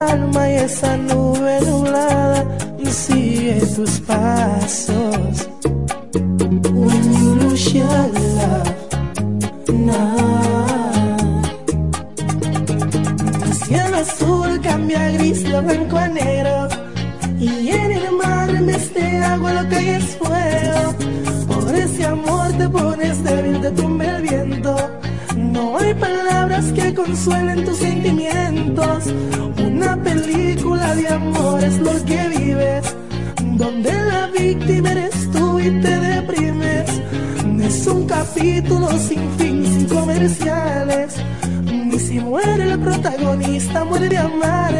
alma y esa nube nublada sigue tus pasos. When you lose your love, El cielo azul cambia a gris, lo blanco a negro. Y en el mar en vez de agua lo que hay es fuego. Por ese amor te pones débil, te tumba el viento. No hay palabras que consuelen tus sentimientos. Una película de amor es lo que vives, donde la víctima eres tú y te deprimes. Es un capítulo sin fin, sin comerciales. Ni si muere el protagonista, muere de amar.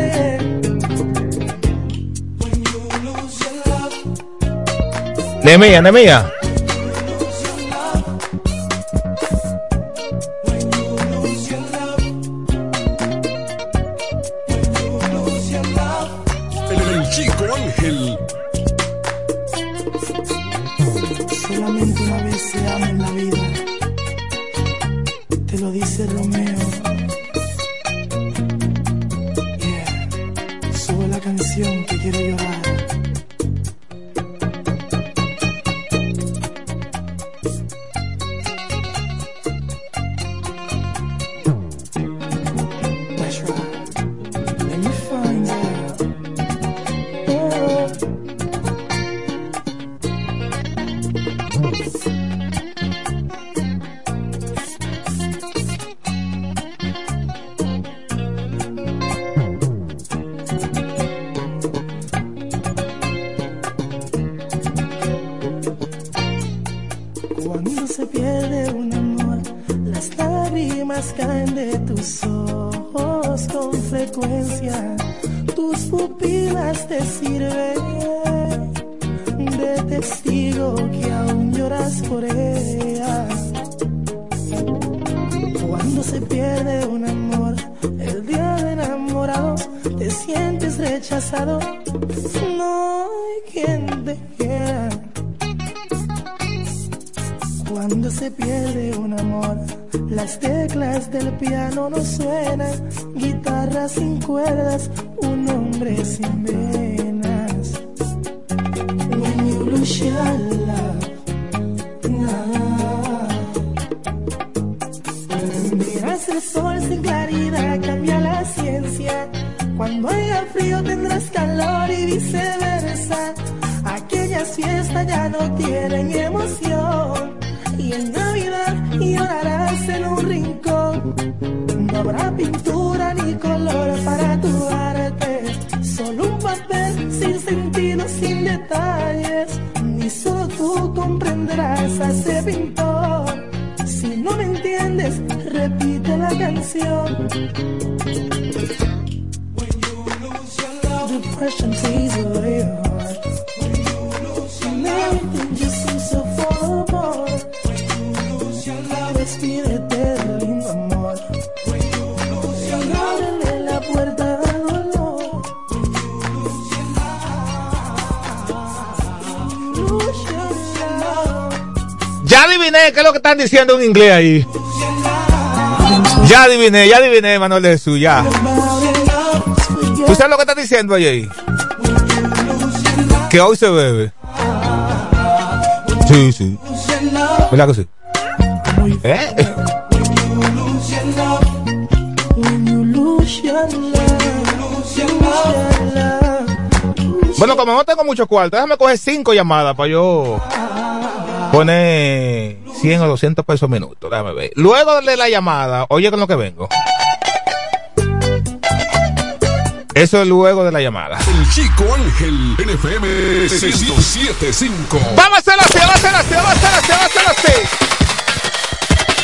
Nemía, Nemía. Diciendo en inglés ahí. Ya adiviné, ya adiviné, Manuel de Jesús, ya. ¿Tú sabes lo que están diciendo ahí? Que hoy se bebe. Sí, sí. ¿Verdad que sí? ¿Eh? Bueno, como no tengo mucho cuarto, déjame coger cinco llamadas para yo poner 100 o 200 pesos minutos. Déjame ver. Luego de la llamada, oye con lo que vengo. Eso es luego de la llamada. El chico Ángel. NFM 1075. Vamos a hacerlo así, vamos a hacerlo así, vamos a hacerlo así, vamos a hacerlo así.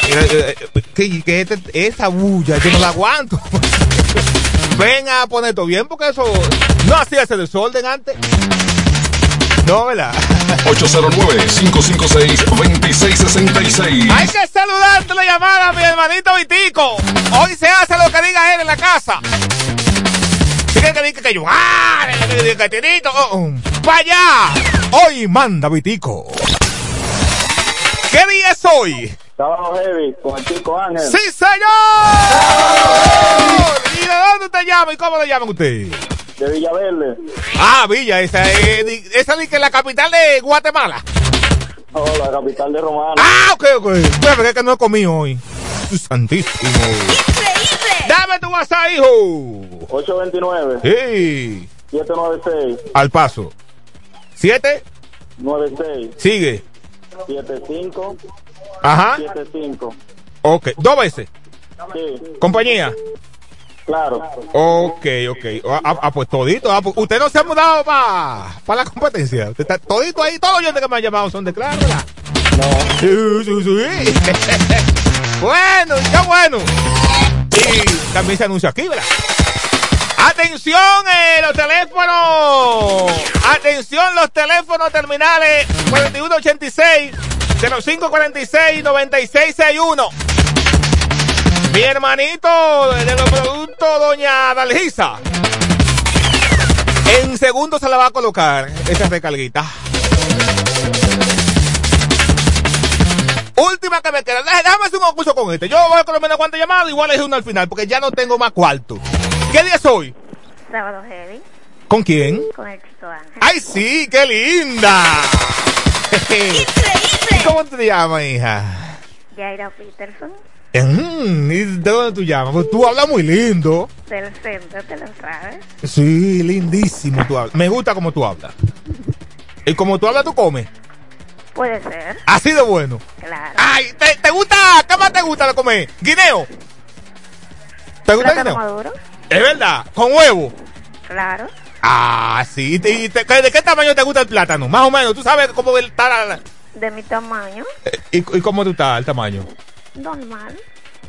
Eh, eh, Que, que este- esa bulla yo no la aguanto. Ven a poner todo bien porque eso no hacía ese desorden antes. No, ¿verdad? 809-556-2666. Hay que saludarte la llamada mi hermanito Vitico. Hoy se hace lo que diga él en la casa. Sigue que diga que yo, ¡ah! Que diga tirito, oh, oh. ¡Pa' allá! Hoy manda Vitico. ¿Qué día es hoy? Sábado heavy con el chico Ángel. ¡Sí, señor! ¿Y de dónde te llama y cómo le llaman usted? De Villaverde. Ah, Villa, esa es, esa es la capital de Guatemala. Oh, la capital de Romano. Ah, ok, ok. Espérame, es que no he comido hoy. Santísimo. Dame tu WhatsApp, hijo. 829 Sí. 796 Al paso. Siete. 96 Sigue. 75 Ajá. 75. Ok. Dos veces. Sí, Compañía. Claro. Ok, ok. Ah, ah, pues todito. Ah, pues usted no se ha mudado para la competencia. Usted está todito ahí. Todos los que me han llamado son de claro, ¿verdad? No. Sí, sí, sí. bueno, qué bueno. Y también se anuncia aquí, ¿verdad? Atención, eh, los teléfonos. Atención, los teléfonos terminales 4186 0546 9661. Mi hermanito de los productos, doña Dalgisa. En segundo se la va a colocar esa recarguita. Última que me queda. Déjame hacer un concurso con este. Yo voy a colocar cuántas llamadas, igual es uno al final, porque ya no tengo más cuarto. ¿Qué día es hoy? Sábado heavy ¿Con quién? con el chico Ángel. ¡Ay, sí! ¡Qué linda! ¿Y ¿Cómo te llamas, hija? Yaira Peterson Mm, ¿Y de dónde tú llamas? Pues tú hablas muy lindo. del centro, ¿te lo sabes? Sí, lindísimo tú hablas. Me gusta como tú hablas. Y como tú hablas, tú comes. Puede ser, Así de bueno. claro. Ay, ¿te, te gusta? ¿Qué más te gusta de comer? ¿Guineo? ¿Te gusta el guineo? maduro, Es verdad, con huevo. claro. Ah, sí. ¿Y te- y te- ¿De qué tamaño te gusta el plátano? Más o menos. ¿Tú sabes cómo está la- la- De mi tamaño, eh, y, y cómo tú estás el tamaño? Normal.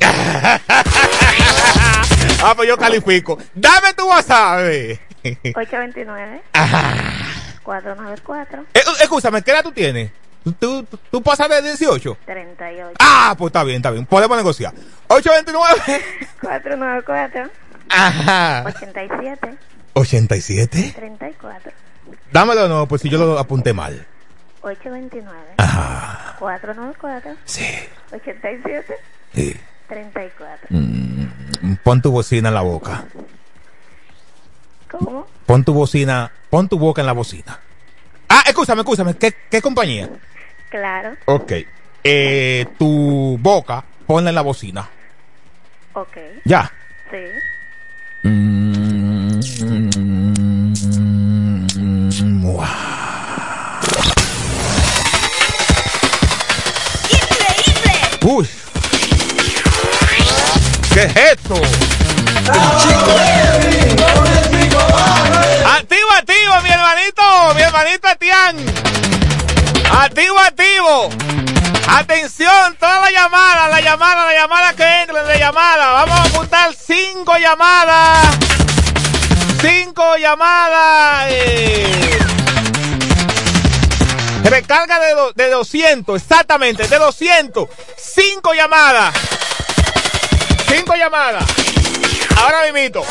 ah, pues yo califico. Dame tu WhatsApp. eh. 829 Ajá. 494 Eh, escúchame, ¿qué edad tú tienes? ¿Tú, tú, tú pasas de 18? 38 Ah, pues está bien, está bien. Podemos negociar. 829. 494 Ajá. 87 87. 34 Dámelo de nuevo, pues si yo lo apunté mal. 829 Ajá. 494 Sí. 87 sí. 34 Mm, Pon tu bocina en la boca. ¿Cómo? Pon tu bocina, pon tu boca en la bocina. Ah, escúchame, escúchame. ¿Qué, qué compañía? Claro, Ok. Eh, tu boca, ponla en la bocina. ok, Ya. sí. Uy. ¿Qué es esto? Activo, activo, mi hermanito, mi hermanito Etián. Activo, activo. Atención, toda la llamada, la llamada, la llamada que entren de llamada. Vamos a apuntar cinco llamadas. Cinco llamadas. eh. Recarga de, do- de 200, exactamente, de 200. Cinco llamadas. Cinco llamadas. Ahora mismito.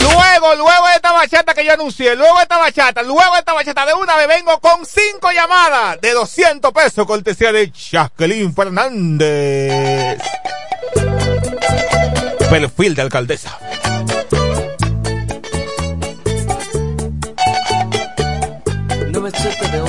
Luego, luego de esta bachata que yo anuncié, luego de esta bachata, luego de esta bachata, de una vez vengo con cinco llamadas de 200 pesos, cortesía de Jacqueline Fernández. Perfil de alcaldesa. Me trate de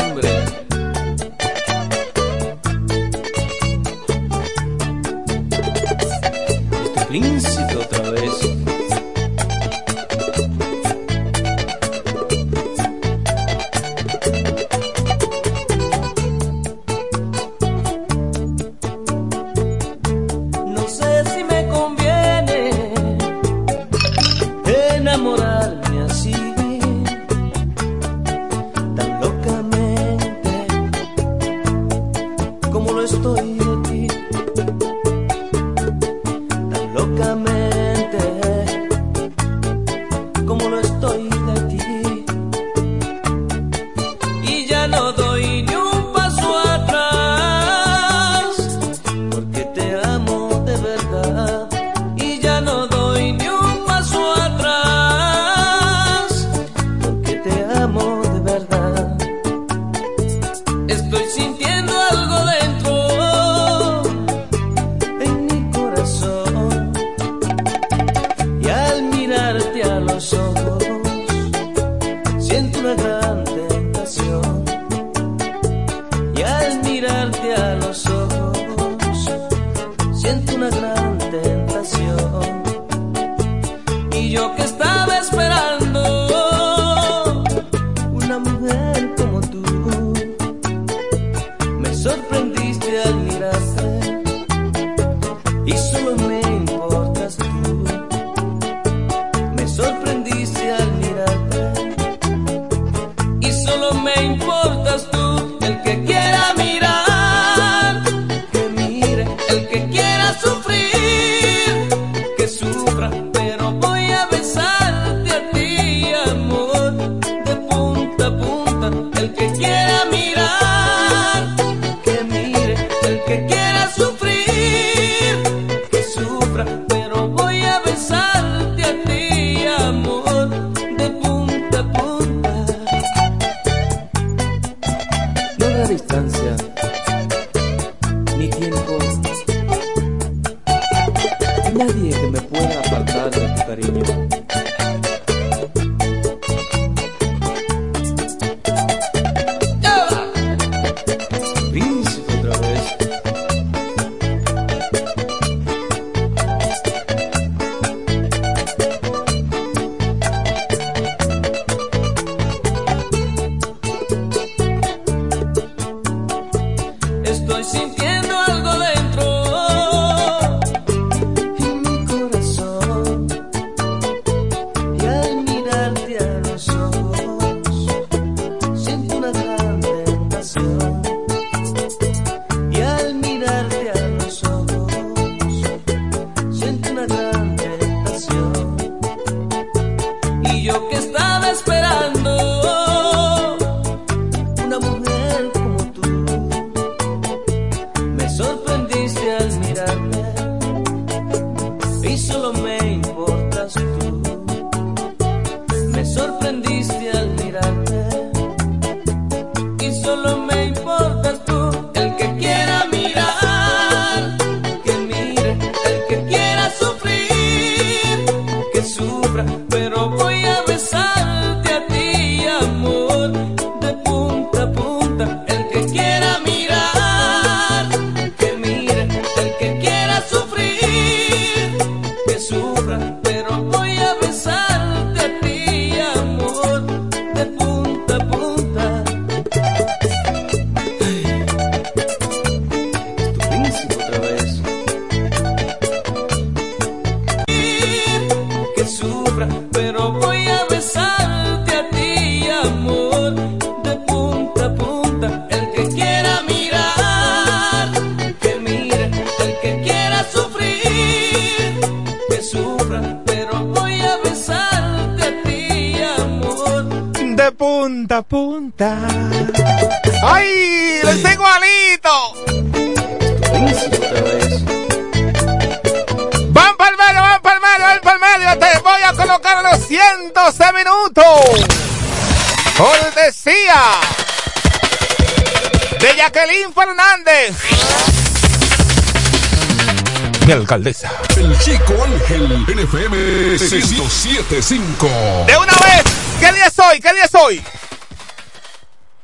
Mi alcaldesa. El Chico Ángel NFM 1075. De una vez, ¿qué día es hoy? ¿Qué día es hoy?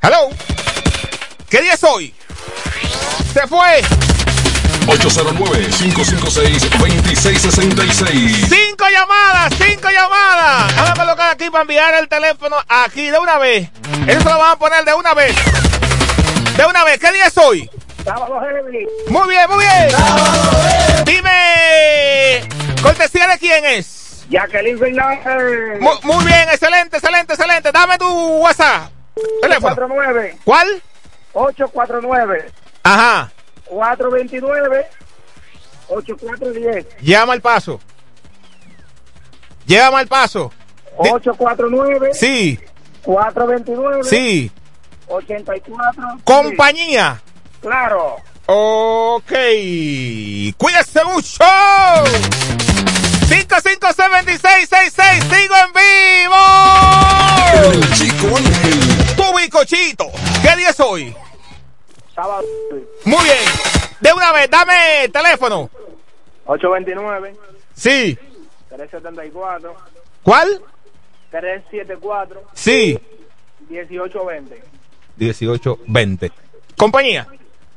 Hello. ¿Qué día es hoy? Se fue. 809-556-2666. Cinco llamadas, cinco llamadas. Vamos a colocar aquí para enviar el teléfono aquí de una vez. Eso se lo vamos a poner de una vez. De una vez. ¿Qué día es hoy? Sábado heavy. Muy bien, muy bien. Dime. ¿Cortesía de quién es? Jacqueline Fernández. Mu- Muy, bien, excelente, excelente, excelente. Dame tu WhatsApp. Teléfono. 49 ¿Cuál? 849 Ajá. 429 8410 Llama al paso. Llévame al paso. Di- 849 Sí, 429 sí. 84 Compañía. Claro. Ok. Cuídese mucho. 557666. Sigo en vivo. El Chico Ángel. Tu bicochito. ¿Qué día es hoy? Sábado Muy bien. De una vez, dame teléfono. 829 Sí. 374 ¿Cuál? 374 Sí. 1820 1820. Compañía.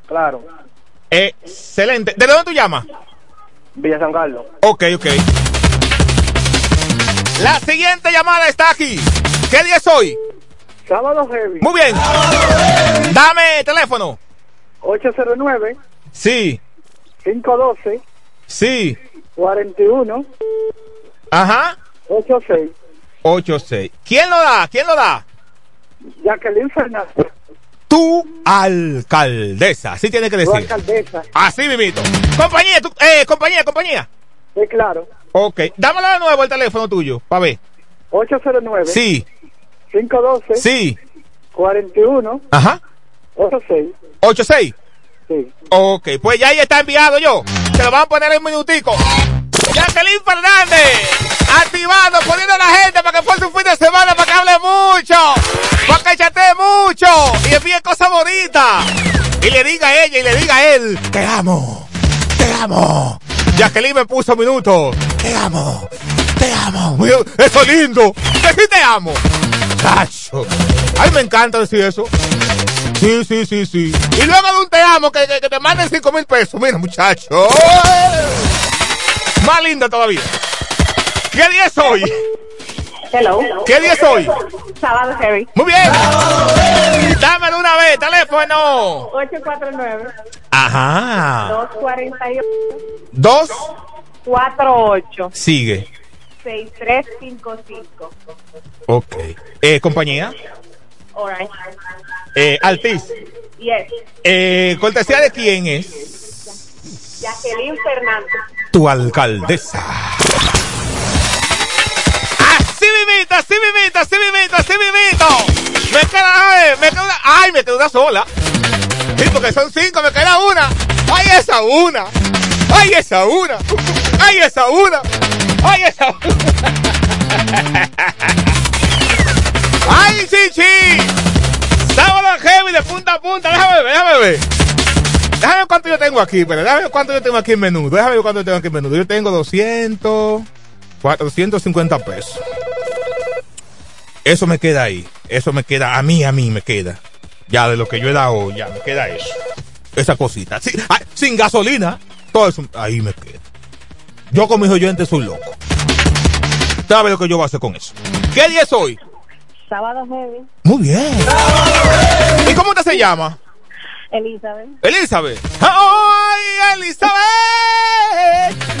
Claro. Excelente. ¿De dónde tú llamas? Villa San Carlos. Ok, ok. La siguiente llamada está aquí. ¿Qué día es hoy? Sábado heavy. Muy bien. Dame teléfono. 809 Sí, 512 sí. 41 Ajá. 86 86. ¿Quién lo da? ¿Quién lo da? Jacqueline Fernández, Tu alcaldesa. Así tiene que tu decir. alcaldesa. Así mimito. Compañía, eh, compañía, compañía. Sí, claro. Ok. Dámelo de nuevo el teléfono tuyo, para ver. 809 Sí, 512 sí. 41 Ajá. 86 86. Sí. Ok, pues ya ahí está enviado yo. Se lo van a poner en un minutico. Jacqueline Fernández, activando, poniendo a la gente para que fuese un fin de semana, para que hable mucho, para que chatee mucho y envíe cosas bonitas. Y le diga a ella y le diga a él, te amo, te amo. Jacqueline me puso minutos, te amo, te amo. Eso es lindo, que sí te amo. Chacho, a mí me encanta decir eso. Sí, sí, sí, sí. Y luego de un te amo que te manden 5 mil pesos. Mira, muchacho. Más linda todavía. ¿Qué día es hoy? Hello. ¿Qué día es hoy? Sábado heavy. Muy bien. Dámelo una vez, teléfono. 849 Ajá. 248 Dos. 48 Sigue. 6355. Ok. Eh, compañía. Alright. Eh, Altiz. Yes. Eh, cortesía de quién es? Jacqueline Fernández. Tu alcaldesa mimita, sí mimita, sí mimita, sí mimito. Me queda, ay, me queda una, ay, me queda una sola. Sí, porque son cinco, me queda una. Ay, esa una. Ay, esa una. Ay, esa una. Ay, esa una. Ay, chichi. Sábado heavy de punta a punta. Déjame ver, déjame ver. Déjame ver cuánto yo tengo aquí, pero déjame ver cuánto yo tengo aquí en menudo. Déjame ver cuánto yo tengo aquí en menudo. Yo tengo 200, 450 pesos. Eso me queda ahí. Eso me queda, a mí, a mí me queda. Ya de lo que yo he dado, ya me queda eso. Esa cosita. Sin gasolina, todo eso, ahí me queda. Yo con mis oyentes soy loco. ¿Sabe lo que yo voy a hacer con eso? ¿Qué día es hoy? Sábado heavy. Muy bien. ¿Y cómo usted se llama? Elizabeth. Elizabeth. ¡Ay, Elizabeth!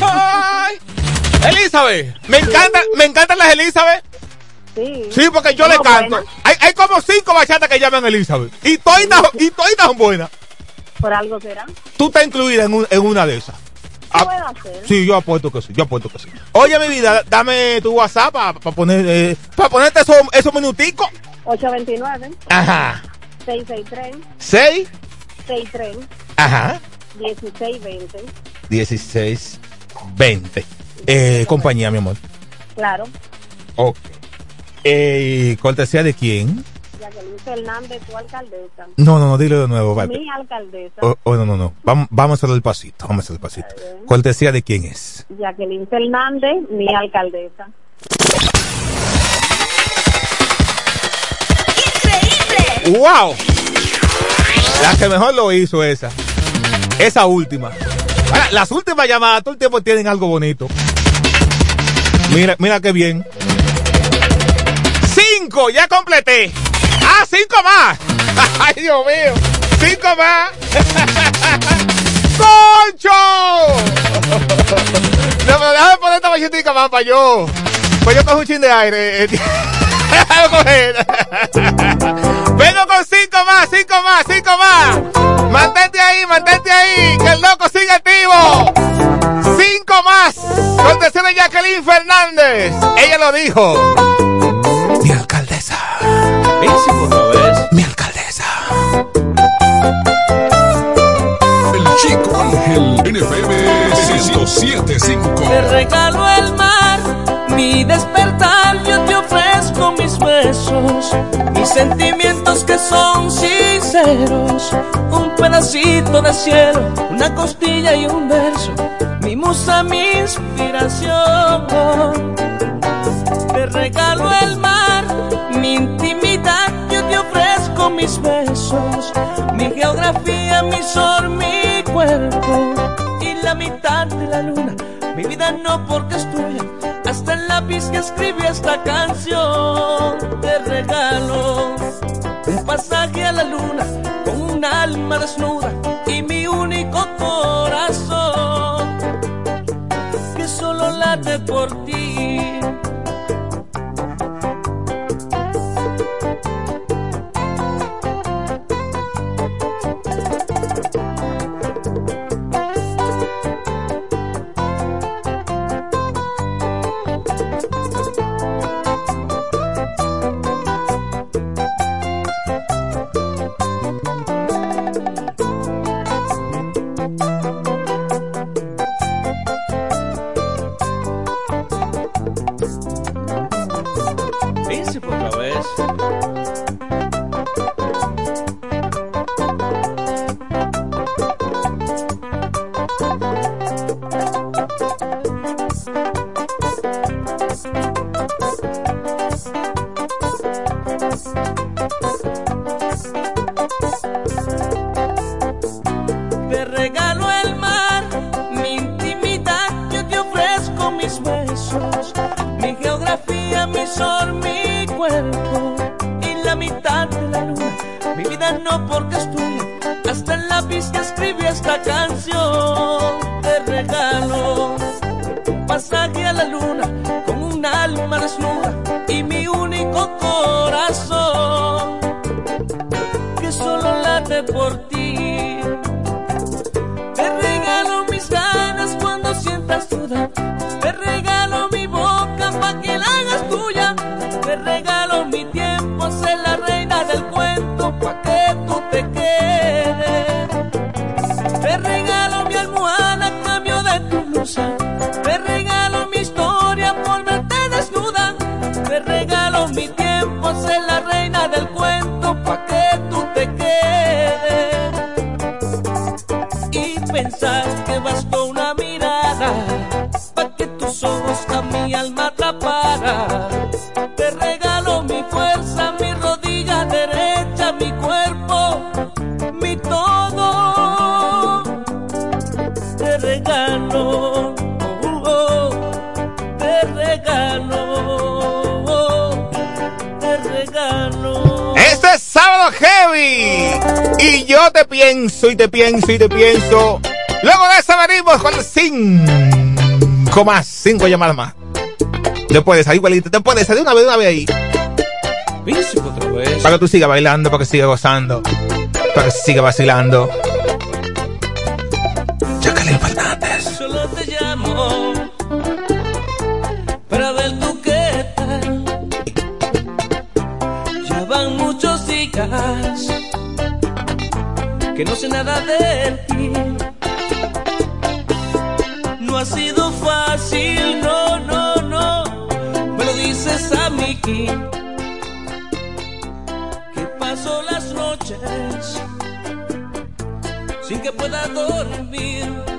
¡Ay! Elizabeth. Me encanta, me encantan las Elizabeth. Sí. Sí, porque yo le canto. Hay, hay como cinco bachatas que llaman Elizabeth. Y todas y todas son buenas. Por algo será. Tú estás incluida en, un- en una de esas. ¿Qué Ah, puedo hacer? Sí, yo apuesto que sí, yo apuesto que sí. Oye, mi vida, dame tu WhatsApp para poner, eh, ponerte esos, esos minuticos. 829 Ajá. 663 6, 63 ajá. 1620. 16, 20. Eh, compañía, mi amor. Claro. Ok. Eh, ¿Cortesía de quién? Jacqueline Fernández, tu alcaldesa. No, no, no, dile de nuevo. vale. Mi alcaldesa. Oh, oh, no, no, no. Vamos, vamos a hacerlo el pasito. Vamos a hacer el pasito. ¿Cortesía de quién es? Jacqueline Fernández, mi alcaldesa. ¡Wow! La que mejor lo hizo esa. Esa última. Ahora, las últimas llamadas todo el tiempo tienen algo bonito. Mira, mira qué bien. Cinco, ya completé. Ah, cinco más. Ay, Dios mío. Cinco más. ¡Concho! No, pero déjame poner esta machetica más para yo. Pues yo cojo un chin de aire. Coger. Vengo con cinco más, cinco más, cinco más. Mantente ahí, mantente ahí, que el loco sigue activo. Cinco más. Cortesía de Jacqueline Fernández. Ella lo dijo. Mi alcaldesa. Mi alcaldesa. El Chico Ángel NFM 1075. Te regalo el mar, mi despertar, yo te ofrezco mis besos, mis sentimientos que son sinceros, un pedacito de cielo, una costilla y un verso, mi musa, mi inspiración. Te regalo el mar, mi intimidad, yo te ofrezco mis besos, mi geografía, mi sol, mi cuerpo y la mitad de la luna. Mi vida no porque es hasta el lápiz que escribí esta canción te regalo. Un pasaje a la luna con un alma desnuda y mi único corazón que solo late por ti. Pienso y te pienso y te pienso. Luego de eso venimos con cinco más, cinco llamadas más. Después de esa, igualito, después de esa, de una vez, de una vez ahí. Otra vez. Para que tú sigas bailando, para que sigas gozando, para que sigas vacilando. Que paso las noches sin que pueda dormir.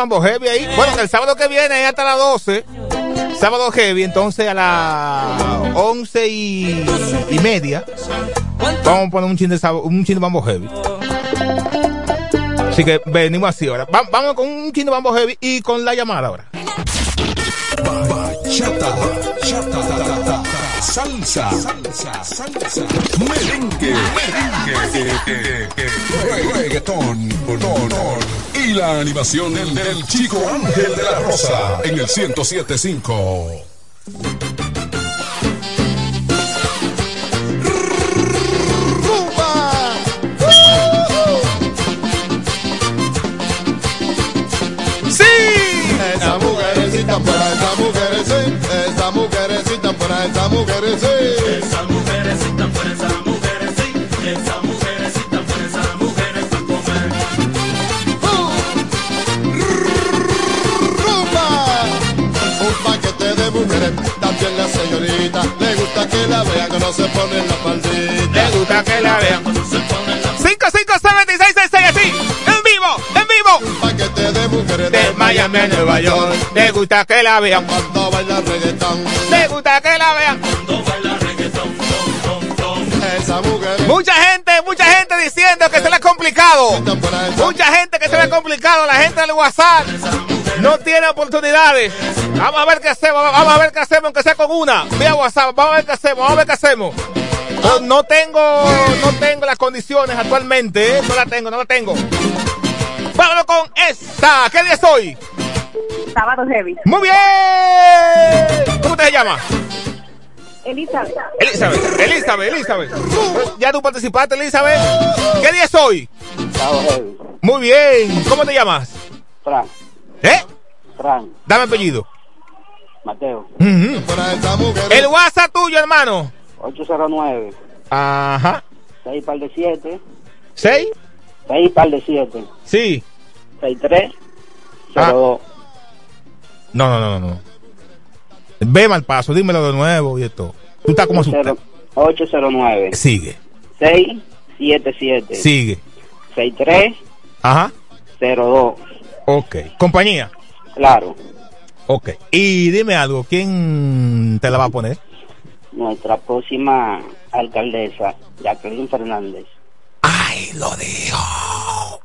Mambo heavy ahí. Bueno, que el sábado que viene es hasta las 12. Sábado heavy, entonces a las 11 y, y media. Vamos a poner un chin de, sábado- un chin de mambo heavy. Así que venimos así ahora. Va- vamos con un chin de mambo heavy y con la llamada ahora. Bachata, bachata, salsa, salsa, salsa, merengue, merengue, reggaetón, y la animación del, del chico Ángel de la Rosa en el 1075. ¡Sí! Esa mujerecita por ahí, esa mujeres sí. Esa mujerecita por ahí, esa mujeres señorita. Le gusta que la vean que no se pone la faldita. Me gusta que la vean. Se ponen la 557666 así. En vivo, en vivo. Un paquete de mujeres De Miami a Nueva York. Me gusta que la vean. Cuando baila reggaetón. Me gusta que la vean. cuando baila reggaetón. Mucha gente, mucha gente diciendo que se le ha complicado. Mucha gente que se ha complicado. La gente del WhatsApp no tiene oportunidades. Vamos a ver qué hacemos. Vamos a ver qué hacemos, aunque sea con una. Vía WhatsApp. Vamos a ver qué hacemos. Vamos a ver qué hacemos. No, no tengo, no tengo las condiciones actualmente. ¿eh? No la tengo, no la tengo. Vámonos con esta. ¿Qué día es hoy? Sábado heavy. Muy bien. ¿Cómo te llamas? Elizabeth. Elizabeth, Elizabeth, Elizabeth. Ya tú participaste, Elizabeth. ¿Qué día es hoy? Sábado. Muy bien. ¿Cómo te llamas? Fran, ¿Eh? Fran, Dame apellido. Mateo, esta mujer. El WhatsApp tuyo, hermano. 809, Ajá. 6 par de 7, ¿Seis? 6 par de 7, Sí. 63, Ah. 02. No, no, no, no, no. Ve mal paso, dímelo de nuevo y esto. Tú estás como asustado. 809, Sigue, 677, sigue. 63, Ajá. 02. Ok. Compañía. Claro, Ok. Y dime algo, ¿quién te la va a poner? nuestra próxima alcaldesa, Jacqueline Fernández. ¡Ay, lo dijo!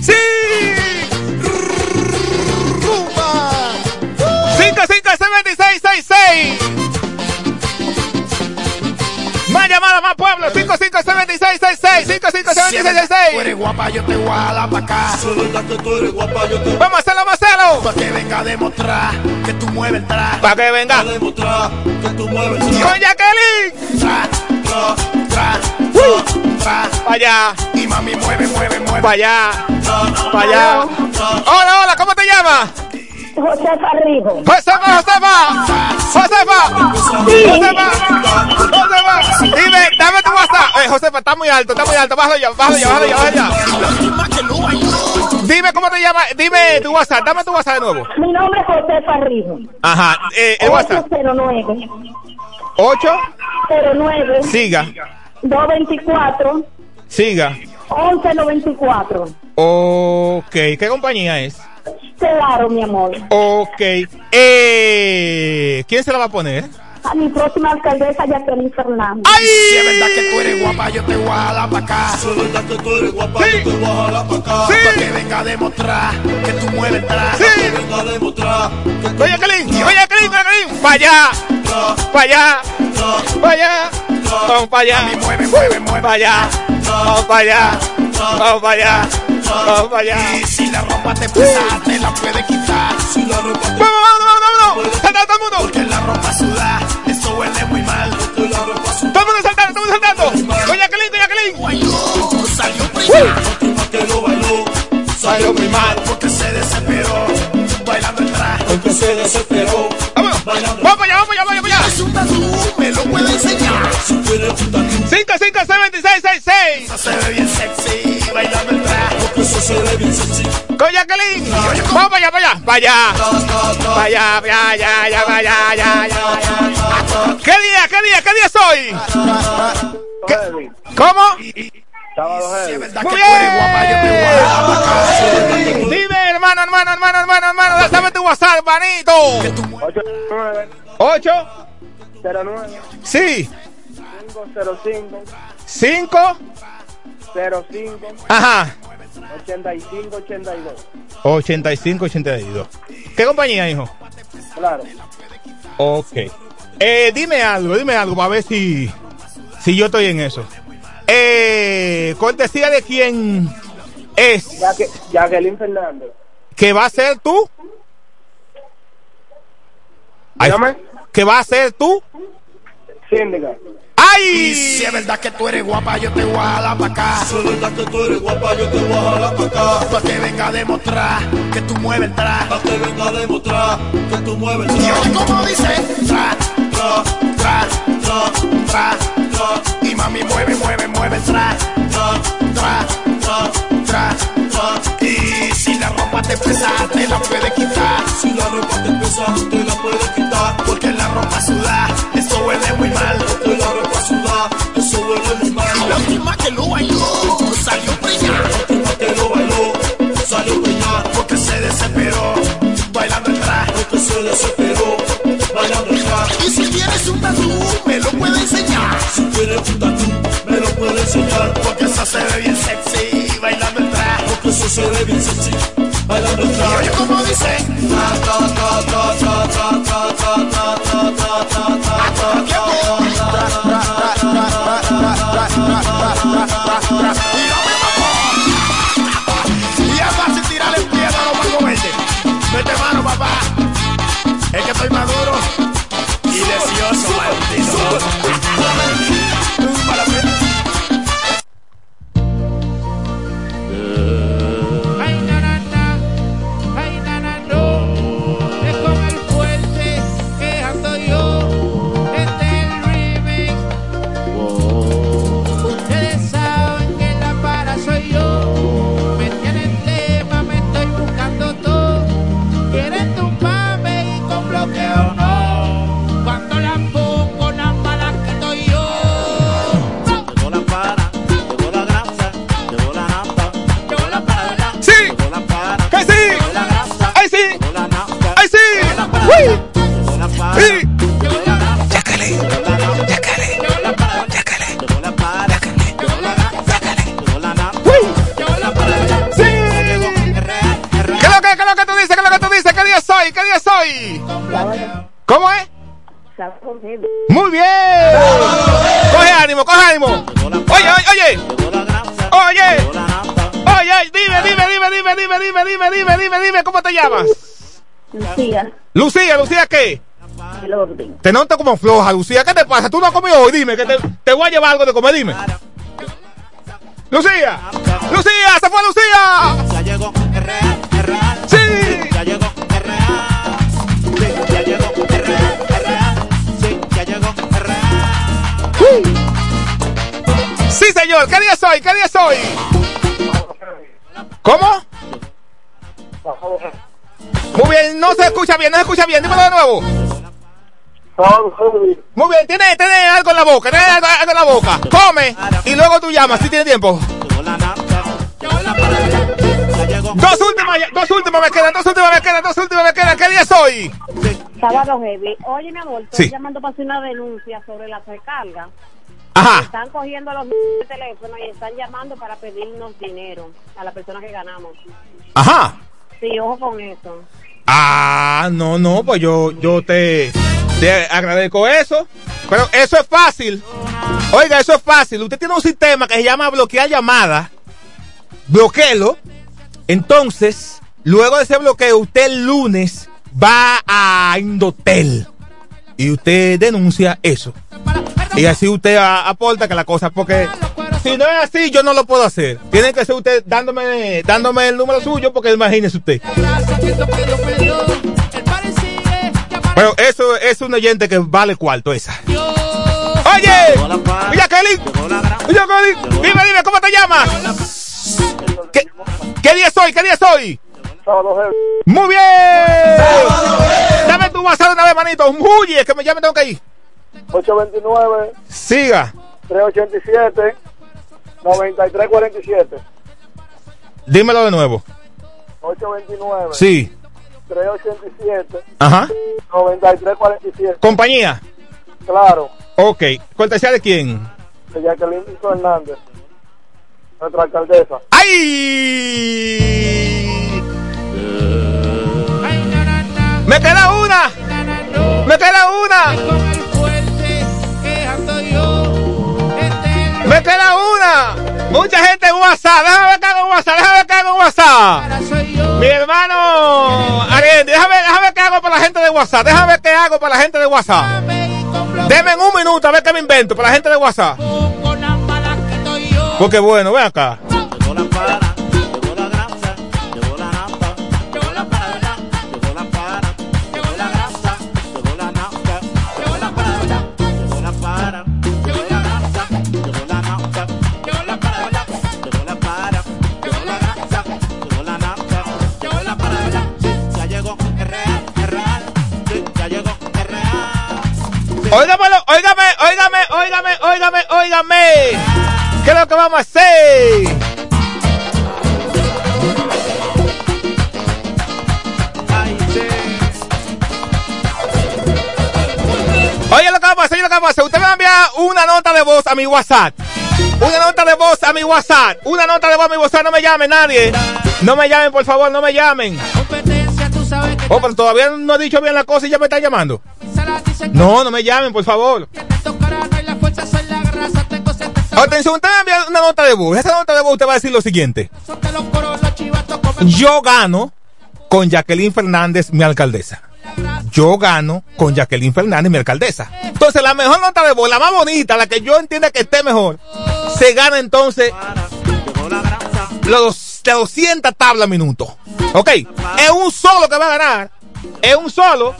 ¡Sí! Rumba. 557666 Más llamadas, más pueblos. 557666 557666 guapa, yo te voy a dar pa' acá. Vamos a hacerlo, vamos a hacerlo. Pa' que venga a demostrar que tú mueves el traje. Para que venga. demostrar que tú mueves el Con Jacqueline. tra, tra, tra, tra. Para allá, Y mami, mueve, mueve, mueve. para allá, para allá. Hola, hola, ¿cómo te llamas? José Farrijo. Josefa, Josefa. Josefa. Josefa. Josefa. Dime, dame tu WhatsApp. Eh, Josefa, está muy alto, está muy alto. Bájalo ya, bájalo ya, bájalo ya, bájalo ya. Dime cómo te llamas. Dime tu WhatsApp. Dame tu WhatsApp de nuevo. Mi nombre es José Farrijo. Ajá. Eh, el WhatsApp. 809 8. 09 Siga. 224 Siga. 1194. Ok. ¿Qué compañía es? Claro, mi amor. Ok. Eh, ¿Quién se la va a poner? A mi próxima alcaldesa, Jacqueline Fernández. ¡Ay! Si es verdad que tú eres guapa, yo te voy a dar pa' acá. Si es verdad que tú eres guapa, Sí. yo te voy a jalar pa' acá. Sí. Pa' que venga a demostrar que tú mueves traje. Sí. Que venga a demostrar que tú Oye, Jacqueline. Oye, Jacqueline, Jacqueline. Para allá. Para allá. Para allá. Vamos para allá. Mueve, mueve, mueve. Para allá. Vamos para allá. Vamos para allá. Vamos allá. Y si la ropa te pesa, te la puedes quitar. Si la ropa te Vamos, vamos, vamos, vamos. Salta todo el mundo. Porque la ropa suda, eso huele muy mal. La ropa suda. Todo el mundo saltando, todo el mundo saltando. Con Jacqueline, con Jacqueline. Bailó, salió prima. Última que lo bailó, salió muy mal. Porque se desesperó, bailando el traje. Porque se desesperó, Vamos. Vamos allá, vamos allá, vamos allá. Me lo puede enseñar. Si quieres un tatú, 557666. se ve bien sexy, bailando el eso se ve bien sexy. Con Jacqueline. Vamos para allá, para allá. Para allá. Para allá, para allá, para allá, ya, ya, ya. ¿Qué día, qué día, qué día soy? ¿Cómo? sábado heavy. Muy bien. Dime, hermano, hermano, hermano, hermano, hermano, dame tu WhatsApp, hermanito. 89, 8, 09, sí, 505, 5, 05, ajá, 85, 82. 85, 82. ¿Qué compañía, hijo? Claro, Ok. Eh, dime algo, dime algo para ver si, si yo estoy en eso. Eh, cortesía de quién es Jaque- Jacqueline Fernández. que va a ser tú. Dígame. ¿Que va a ser tú? Síndica. ¡Ay! Y si es verdad que tú eres guapa, yo te voy a jalar pa' acá. Si es verdad que tú eres guapa, yo te voy a jalar pa' acá. Pa' que venga a demostrar que tú mueves el. Pa' que venga a demostrar que tú mueves el traje. Y oye cómo dice, tra, tra, tra, tra, tra, tra. Y mami mueve, mueve, mueve el traje. Tra, tra, tra, tra, tra. Si la ropa te pesa, te la puedes quitar. Si la ropa te pesa, te la puedes quitar. Porque la ropa suda, eso huele muy mal. Porque la ropa suda, eso huele muy mal. La última que lo bailó, salió preñada. La última que lo bailó, salió preñada. Porque se desesperó, bailando el traje. Porque se desesperó, bailando el. Y si tienes un tatú, me lo puedes enseñar. Si tienes un tatú, me lo puedes enseñar. Porque eso se ve bien sexy, bailando el traje. Ve bien sexy, bailando traje. Y como dice. Ta, ta, ta, ta, ta, ta, ta, ta, ta, ta, ta, ta, ta, ta, ta, Y es fácil tirarle piedra a los mangos verdes. Mete mano, papá. Es que estoy maduro y deseoso, maldito. Dices? ¿Qué día día soy? ¿Cómo es? Muy bien. Coge ánimo, coge ánimo. Oye, oye, oye. Oye. Oye, dime, dime, dime, dime, dime, dime, dime, dime, dime, dime, ¿cómo te llamas? Lucía, Lucía, Lucía, ¿qué? el orden. Te noto como floja, Lucía. ¿Qué te pasa? ¿Tú no has comido hoy? Dime, que te, te voy a llevar algo de comer, dime. Lucía, Lucía, se fue Lucía. Sí, señor. ¿Qué día soy? ¿Qué día soy? ¿Cómo? Muy bien, no se escucha bien, no se escucha bien. Dímelo de nuevo. Muy bien, tiene, tiene algo en la boca, tiene algo, algo en la boca. Come y luego tú llamas si tiene tiempo. Llegó la nafta, llegó la para. Ya llegó. Dos últimas, dos últimas me quedan, dos últimas me quedan, dos últimas me quedan. ¿Qué día soy? Sábado heavy. Oye, mi amor, estoy Sí. llamando para hacer una denuncia sobre las recargas. Ajá. Están cogiendo los números de teléfono y están llamando para pedirnos dinero a la persona que ganamos. Ajá. Sí, ojo con eso. Ah, no, no, pues yo, yo te, te agradezco eso. Pero eso es fácil. Oiga, eso es fácil. Usted tiene un sistema que se llama bloquear llamadas. Bloquéelo. Entonces, luego de ese bloqueo, usted el lunes va a Indotel. Y usted denuncia eso. Y así usted aporta que la cosa, porque si no es así, yo no lo puedo hacer. Tiene que ser usted dándome, dándome el número suyo, porque imagínese usted. Pero eso es un oyente que vale cuarto esa. Oye, Jacqueline, Jacqueline, dime, dime, ¿cómo te llamas? ¿Qué, día soy? ¿Qué día soy? Muy bien. Dame tu WhatsApp una vez, manito. Muy bien, que me llame, tengo que ir. 829 Siga. 387 9347 Dímelo de nuevo. 829 Sí. 387 Ajá. 9347 Compañía. Claro, Ok. ¿Cortesía de quién? de Jacqueline Fernández, nuestra alcaldesa. ¡Ay! ¡Me queda una! ¡Me queda una! ¡Me queda una! Mucha gente en WhatsApp. Déjame ver qué hago en WhatsApp. Déjame ver qué hago en WhatsApp. Mi hermano Ariel, déjame, déjame ver qué hago para la gente de WhatsApp. Déjame ver qué hago para la gente de WhatsApp. Deme en un minuto a ver qué me invento para la gente de WhatsApp. Porque bueno, ven acá. Óigamelo, óigame, óigame, óigame, óigame, óigame. ¿Qué es lo que vamos a hacer? Oye lo que vamos a hacer? Usted me va a enviar una nota de voz a mi WhatsApp. Una nota de voz a mi WhatsApp. Una nota de voz a mi WhatsApp. No me llame nadie. No me llamen, por favor, no me llamen. Oh, pero todavía no he dicho bien la cosa y ya me están llamando. No, no me llamen, por favor. te tocará, no hay la fuerza, soy la grasa, tengo 70 Atención, usted me envía una nota de voz. Esa nota de voz usted va a decir lo siguiente. Yo gano con Jacqueline Fernández, mi alcaldesa. Yo gano con Jacqueline Fernández, mi alcaldesa. Entonces, la mejor nota de voz, la más bonita, la que yo entienda que esté mejor, se gana entonces los 200 tablas minutos. ¿Ok? Es un solo que va a ganar. Es un solo.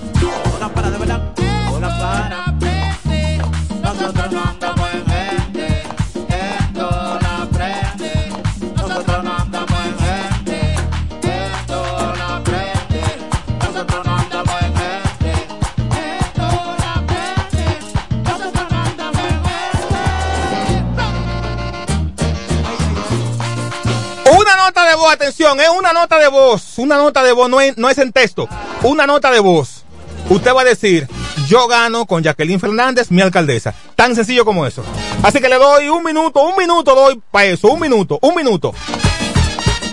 Nota de voz, atención, es una nota de voz. Una nota de voz, no es, no es en texto. Una nota de voz. Usted va a decir, yo gano con Jacqueline Fernández, mi alcaldesa. Tan sencillo como eso. Así que le doy un minuto, un minuto doy para eso, un minuto, un minuto.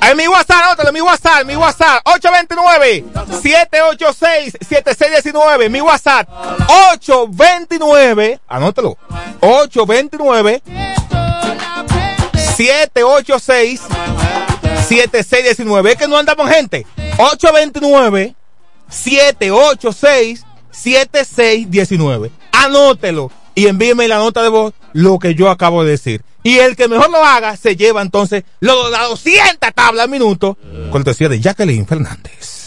En mi WhatsApp, anótalo, mi WhatsApp, mi WhatsApp, 829-786-7619, mi WhatsApp, 829, anótalo, 829 786 7619. Es que no andamos gente. 829 786 7619. Anótelo y envíeme la nota de voz lo que yo acabo de decir. Y el que mejor lo haga se lleva entonces los las 200 tablas al minuto. Cortesía de Jacqueline Fernández.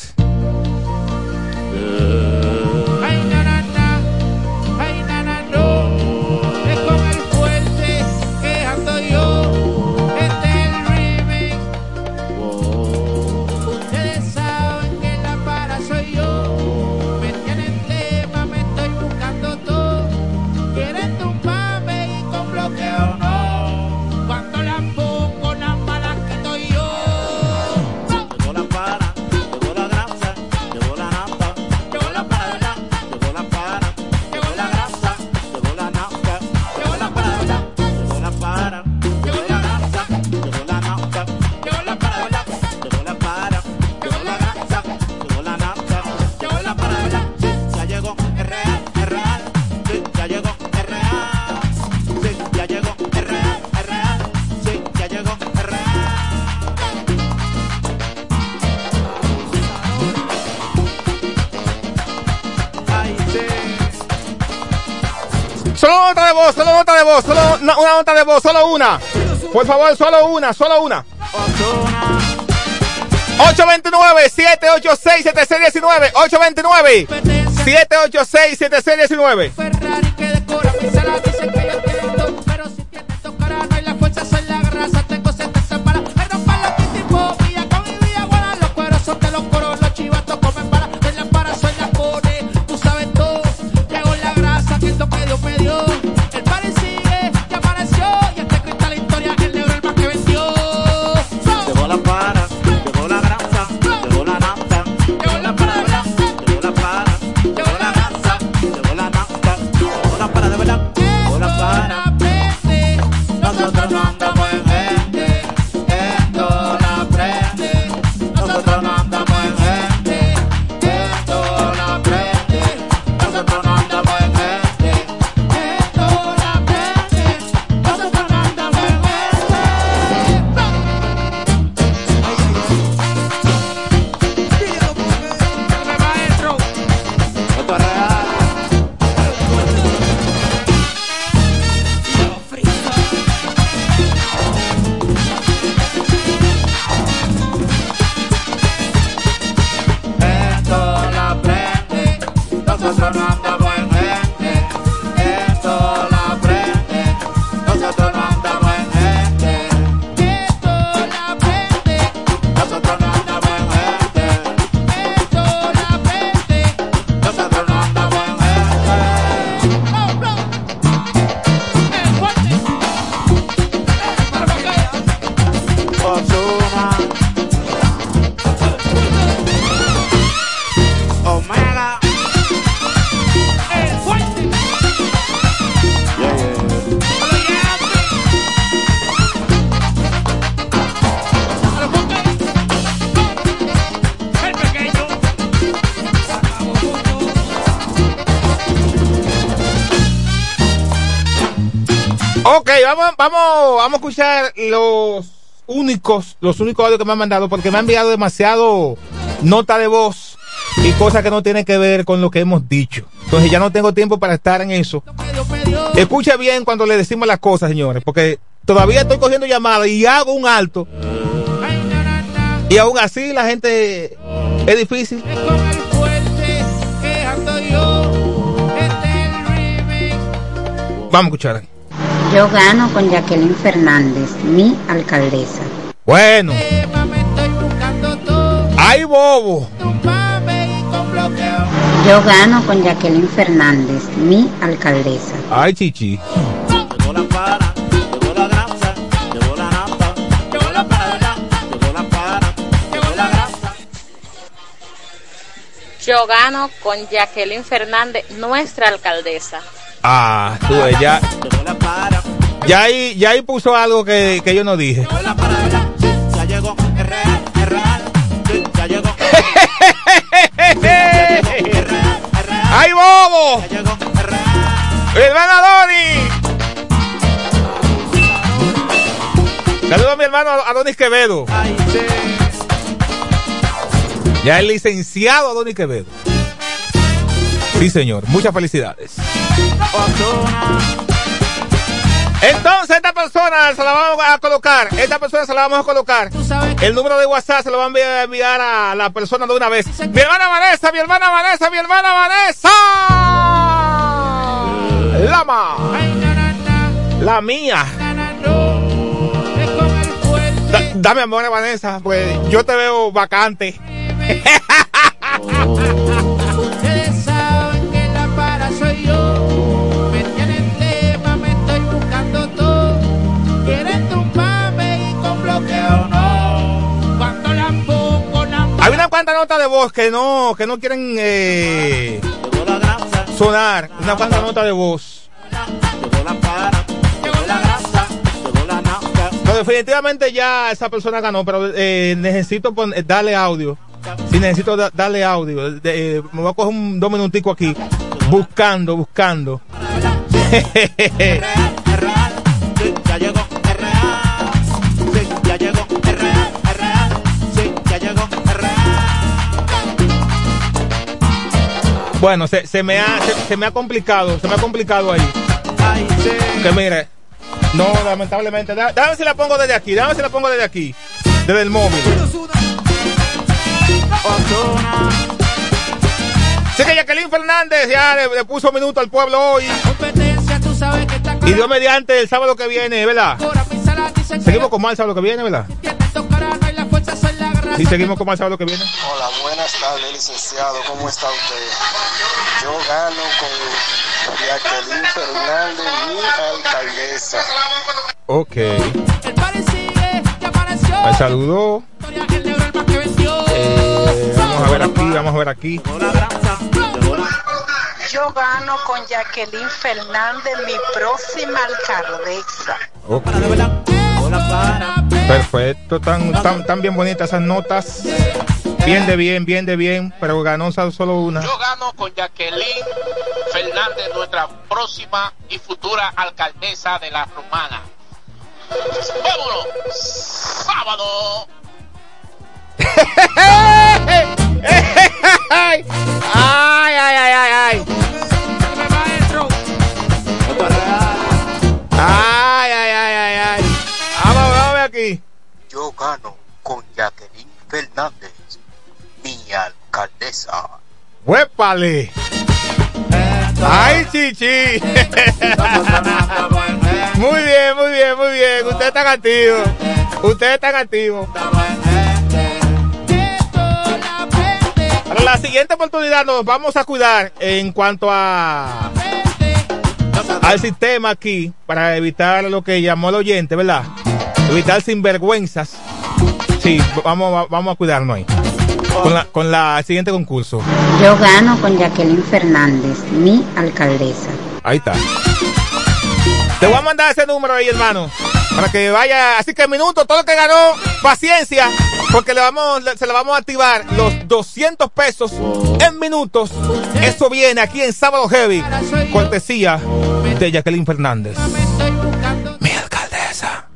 Solo nota de voz, solo nota de voz, solo una, una nota de voz, solo una. Por favor, solo una, solo una. 829-786-7619. 829-786-7619. Ok, vamos, vamos, vamos a escuchar los únicos, los únicos audios que me han mandado porque me han enviado demasiado nota de voz y cosas que no tienen que ver con lo que hemos dicho. Entonces ya no tengo tiempo para estar en eso. Escuche bien cuando le decimos las cosas, señores, porque todavía estoy cogiendo llamadas y hago un alto. Y aún así la gente es difícil. Vamos a escuchar. Yo gano con Jacqueline Fernández, mi alcaldesa. Bueno. ¡Ay, bobo! Yo gano con Jacqueline Fernández, mi alcaldesa. ¡Ay, chichi! Yo gano con Jacqueline Fernández, nuestra alcaldesa. Ah, tú ya. Ya ahí, ya ahí puso algo que, que yo no dije. ¡Ay, bobo! ¡Hermana Doni! Saludos a mi hermano Adonis Quevedo. Ya el licenciado Adonis Quevedo. Sí, señor. Muchas felicidades. Entonces, esta persona se la vamos a colocar. Esta persona se la vamos a colocar. El número de WhatsApp se lo van a enviar a la persona de una vez. Mi hermana Vanessa, mi hermana Vanessa, mi hermana Vanessa. Lama. La mía. Da, dame amor, Vanessa, pues yo te veo vacante. la Hay una cuanta nota de voz que no, que no quieren eh, sonar. Una cuanta nota de voz. No, definitivamente ya esa persona ganó, pero eh, necesito eh, darle audio. Sí, necesito da- darle audio. Eh, me voy a coger un dos minuticos aquí. Buscando, buscando. bueno, se, se me ha, se, se me ha complicado, se me ha complicado ahí. Que mire, no, lamentablemente. da- ver si la pongo desde aquí, ver si la pongo desde aquí, desde el móvil. Sé que Jacqueline Fernández ya le, le puso minuto al pueblo hoy. Y Dios mediante el sábado que viene, ¿verdad? Seguimos con más el sábado que viene, ¿verdad? Sí, seguimos con más el sábado que viene. Hola, buenas tardes, licenciado. ¿Cómo está usted? Yo gano con Jacqueline Fernández, mi alcaldesa. Ok. Me saludó. Eh, vamos a ver aquí, vamos a ver aquí. Yo gano con Jacqueline Fernández, mi próxima alcaldesa. Ok. Perfecto, tan, tan, tan bien bonitas esas notas. Bien de bien, bien de bien, pero ganó solo una. Yo gano con Jacqueline Fernández, nuestra próxima y futura alcaldesa de la Romana. ¡Vámonos! ¡Sábado! ¡Huépale! ¡Ay, chichi! muy bien, muy bien, muy bien. Usted está activo. Usted está activo. Para la siguiente oportunidad nos vamos a cuidar en cuanto a al sistema aquí para evitar lo que llamó el oyente, ¿verdad? Evitar sinvergüenzas. Sí, vamos, vamos a cuidarnos ahí con la, siguiente concurso. Yo gano con Jacqueline Fernández, mi alcaldesa. Ahí está. Te voy a mandar ese número ahí, hermano. Para que vaya. Así que minuto, todo lo que ganó, paciencia. Porque le vamos, se le vamos a activar los 200 pesos en minutos. Eso viene aquí en Sábado Heavy. Cortesía de Jacqueline Fernández. Mi alcaldesa.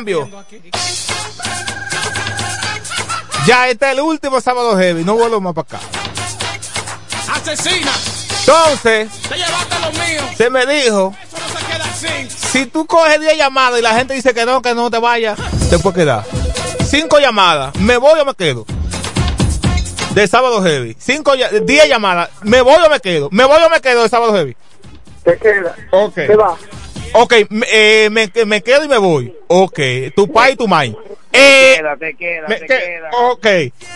Cambio. Ya este es el último sábado heavy, no vuelvo más para acá. Asesina, Entonces, te llevaste lo mío. se me dijo, Eso no se queda así. si tú coges 10 llamadas y la gente dice que no, que no te vayas, te puedes quedar. 5 llamadas, ¿me voy o me quedo? De sábado heavy. 5 10 llamadas, ¿me voy o me quedo? ¿Me voy o me quedo de sábado heavy? Te queda. Ok. Te va. Ok, me, eh, me, me quedo y me voy. Ok, tu pai y tu mai. Eh, queda, te queda, me te que- queda. Ok.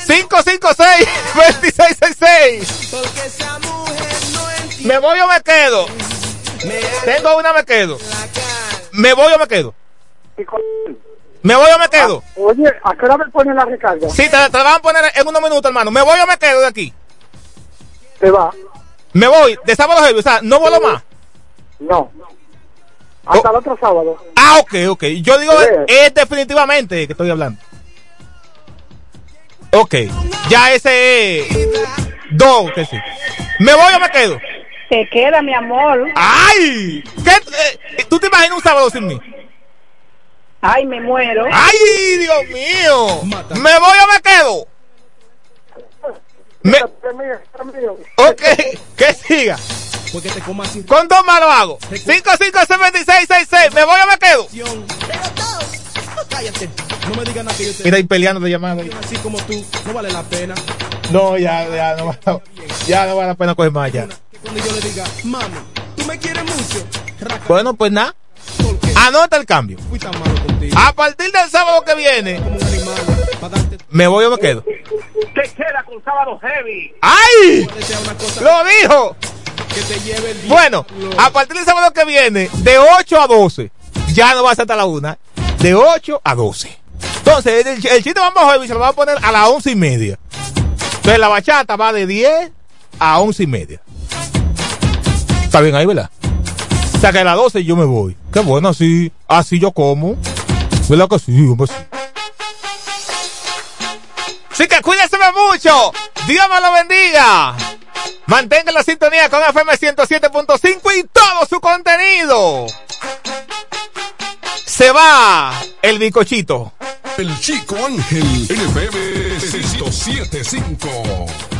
556-2666. Porque esa mujer no entiende. ¿Me voy o me quedo? Tengo una, me quedo. ¿Me voy o me quedo? ¿Me voy o me quedo? Oye, ¿a qué hora me ponen la recarga? Sí, te, te la van a poner en unos minutos, hermano. ¿Me voy o me quedo de aquí? Te va. Me voy de sábado heavy, o sea, no vuelo más. No. Hasta el otro sábado. Ah, ok, ok. Yo digo, Sí. es definitivamente que estoy hablando. Ok, ya ese es dos, que sí. ¿Me voy o me quedo? Te queda, mi amor. ¡Ay! ¿Qué, eh, ¿Tú te imaginas un sábado sin mí? Ay, me muero. ¡Ay, Dios mío! ¿Me voy o me quedo? Me... Ok, que siga. Porque te comas sin ¿Con dos más lo hago? 557666. ¿Me voy o me quedo? Cállate. No me digas nada que yo te. Mira, y peleando de llamada. Así como tú, no vale la pena. No, ya, ya no, va- ya no vale la pena coger más ya. Cuando yo le diga, mami, tú me quieres mucho. Bueno, pues nada. Anota el cambio. Fui tan malo contigo. A partir del sábado que viene, ¿me voy o me quedo? Te queda con sábado heavy. ¡Ay! ¡Lo dijo! Que te lleve el Bueno, a partir del sábado que viene, de 8 a 12, ya no va a ser hasta la 1, de 8 a 12. Entonces, el, el chiste vamos a se lo va a poner a las 11 y media. Entonces, la bachata va de 10 a 11 y media. Está bien ahí, ¿verdad? O sea, que a las 12 yo me voy. Qué bueno, así, así yo como. ¿Verdad que sí? hombre, sí? Así que cuídense mucho. Dios me lo bendiga. Mantenga la sintonía con FM 107.5 y todo su contenido. Se va el bicochito. El Chico Ángel, NFM 107.5.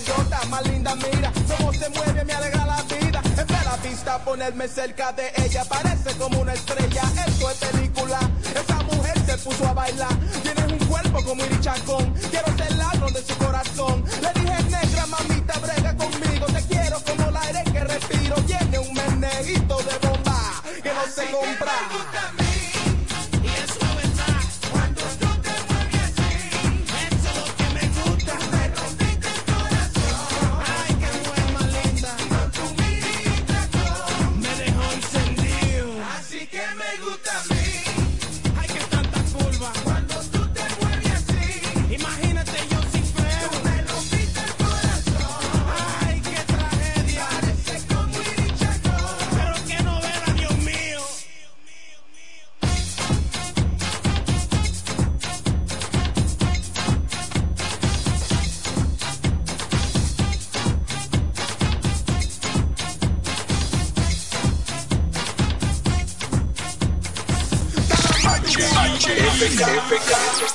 yota, más linda, mira cómo se mueve, me alegra la vida. Es de la vista ponerme cerca de ella, parece como una estrella. Esto es película, esa mujer se puso a bailar. Tienes un cuerpo como irichacón, quiero ser ladrón de su corazón. Le dije, negra, mamita, brega conmigo. Te quiero como el aire que respiro. Tiene un meneguito de bomba que no se compra.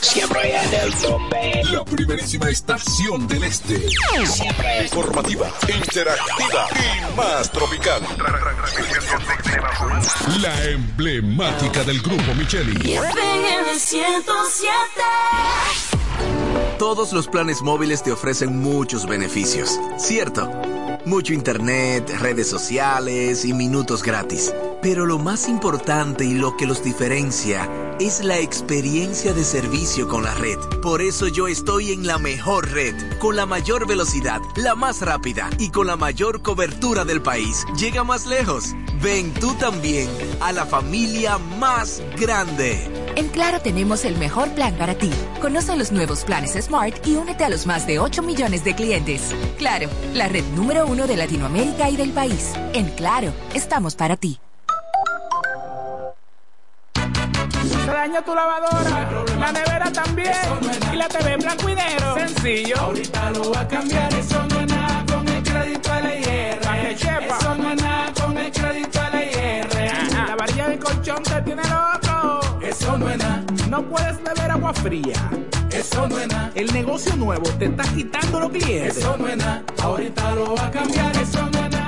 Siempre en el tope. La primerísima estación del este. Siempre Informativa, interactiva y más tropical. La emblemática del grupo Micheli. en el 107. Todos los planes móviles te ofrecen muchos beneficios, ¿cierto? Mucho internet, redes sociales y minutos gratis. Pero lo más importante y lo que los diferencia es la experiencia de servicio con la red. Por eso yo estoy en la mejor red, con la mayor velocidad, la más rápida y con la mayor cobertura del país. Llega más lejos. Ven tú también a la familia más grande. En Claro tenemos el mejor plan para ti. Conoce los nuevos planes Smart y únete a los más de 8 millones de clientes. Claro, la red número uno de Latinoamérica y del país. En Claro, estamos para ti. Tu lavadora, la nevera también y la TV en blanco y negro. Sencillo. Ahorita lo va a cambiar, eso no es nada con el crédito LIR. Eso no es nada con el crédito LIR. La varilla de colchón te tiene loco. Eso no es nada. No puedes beber agua fría. Eso no es nada. El negocio nuevo te está quitando los clientes. Eso no es nada. Ahorita lo va a cambiar, eso no es nada.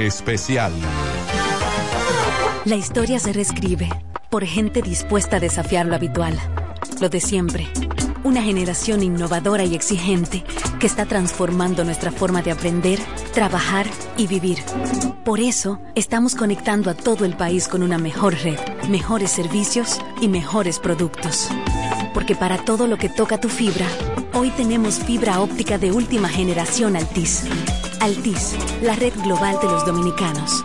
Especial. La historia se reescribe por gente dispuesta a desafiar lo habitual, lo de siempre. Una generación innovadora y exigente que está transformando nuestra forma de aprender, trabajar y vivir. Por eso, estamos conectando a todo el país con una mejor red, mejores servicios y mejores productos. Porque para todo lo que toca tu fibra, hoy tenemos fibra óptica de última generación Altis. Altis, la red global de los dominicanos.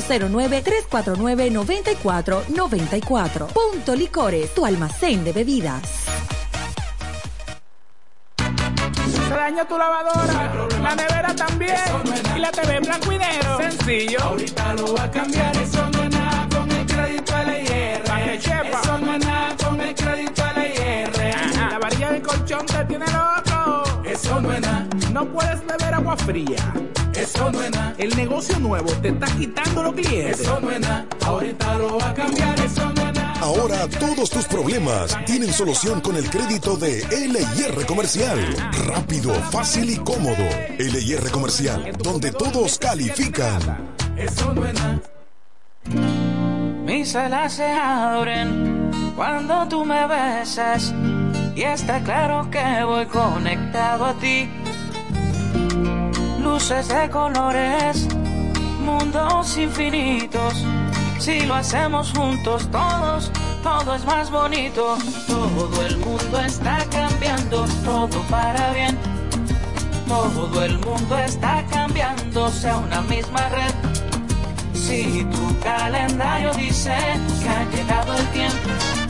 809-349-9494. Punto Licores, tu almacén de bebidas. Se dañó tu lavadora, la nevera también y la TV en blanco y negro. Sencillo. Ahorita lo va a cambiar, eso no es nada con el crédito LIR. Eso no es nada con el crédito LIR. La varilla de colchón te tiene loco. Eso no es nada. No puedes beber agua fría. Eso no es nada. El negocio nuevo te está quitando los clientes. Eso no es nada. Ahorita lo va a cambiar, eso no es nada. Ahora todos tus problemas tienen solución con el crédito de LIR Comercial. Rápido, fácil y cómodo. LIR Comercial, donde todos califican. Eso no es nada. Mis alas se abren cuando tú me besas y está claro que voy conectado a ti. Luces de colores, mundos infinitos. Si lo hacemos juntos todos, todo es más bonito. Todo el mundo está cambiando, todo para bien. Todo el mundo está cambiando, sea una misma red. Si tu calendario dice que ha llegado el tiempo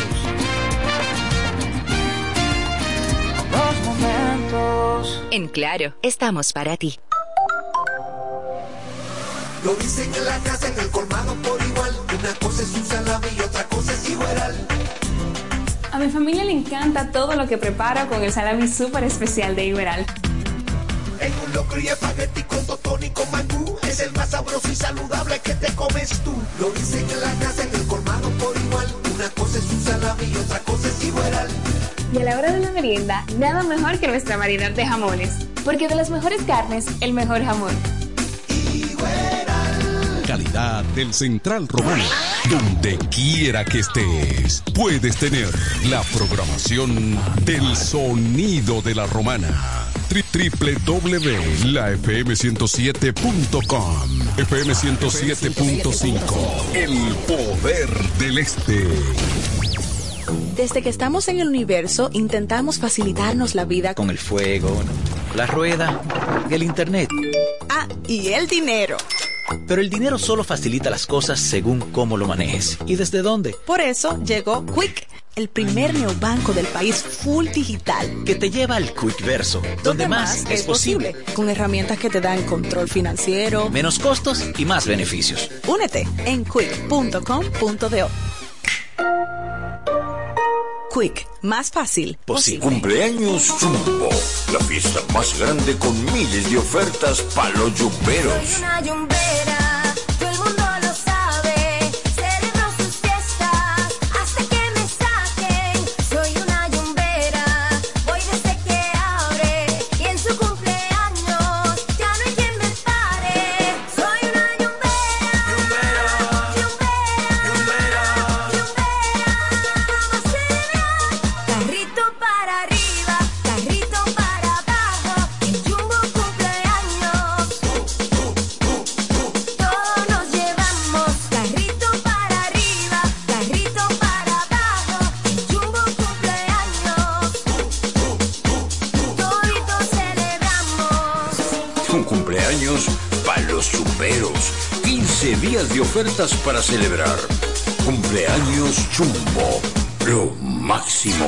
Los momentos. En Claro, estamos para ti. Lo dicen en la casa, en el colmado por igual. Una cosa es un salami y otra cosa es igual. A mi familia le encanta todo lo que preparo con el salami súper especial de Iberal. En un locro y espagueti con totón y con mangú. Es el más sabroso y saludable que te comes tú. Lo dicen en la casa, en el colmado por igual. Una cosa es un salami y otra cosa es igual. Y a la hora de la merienda, nada mejor que nuestra variedad de jamones. Porque de las mejores carnes, el mejor jamón. Calidad del Central Romano. Donde quiera que estés, puedes tener la programación del sonido de la romana. Tri- www.lafm107.com FM 107.5 El poder del este. Desde que estamos en el universo, intentamos facilitarnos la vida Con el fuego, la rueda, el internet. Ah, y el dinero. Pero el dinero solo facilita las cosas según cómo lo manejes y desde dónde. Por eso llegó Quick, el primer neobanco del país full digital. Que te lleva al Quick Verso, donde más es posible. Con herramientas que te dan control financiero. Menos costos y más beneficios. Únete en quick.com.do. Quick, más fácil. Posible. Cumpleaños Jumbo, la fiesta más grande con miles de ofertas para los yumberos. Ofertas para celebrar. Cumpleaños Jumbo, lo máximo.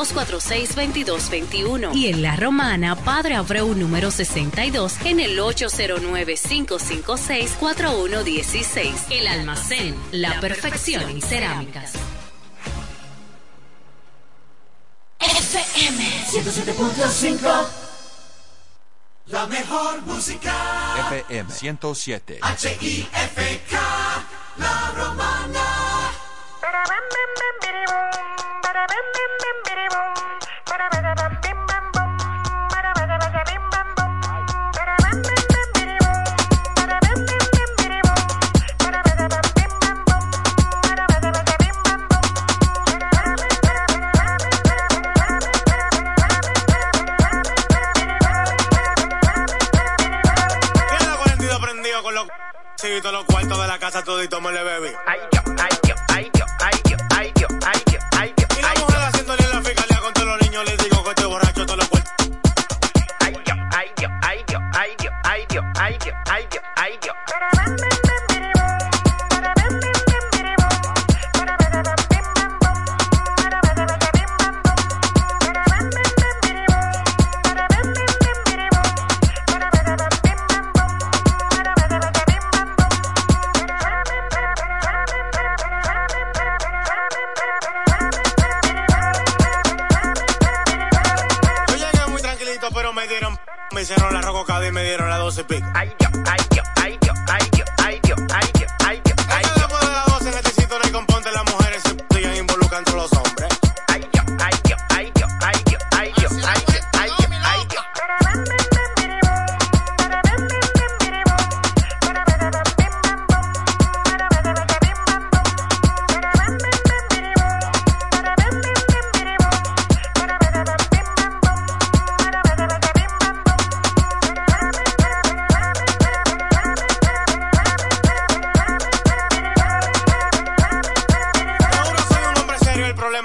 809-246-2221. Y en La Romana, Padre Abreu, número 62, en el 809-556-4116. El almacén, la perfección en cerámicas. FM 107.5 La mejor música FM 107. H-I-F-K La romana Dedo prendido con los... Cuartos de la casa, todito me le bebí. Ay, yo, ay, yo, ay, yo, ay, yo, ay, yo, ay, yo, ay, yo. Y la mujer haciéndole la fiscalía con todos los niños, les digo que estoy borracho, todos los cuartos. Ay, yo, ay, yo, ay, yo, ay, yo, ay, yo, ay, yo, ay, yo, ay, yo. Yo 12 y pico. Ay,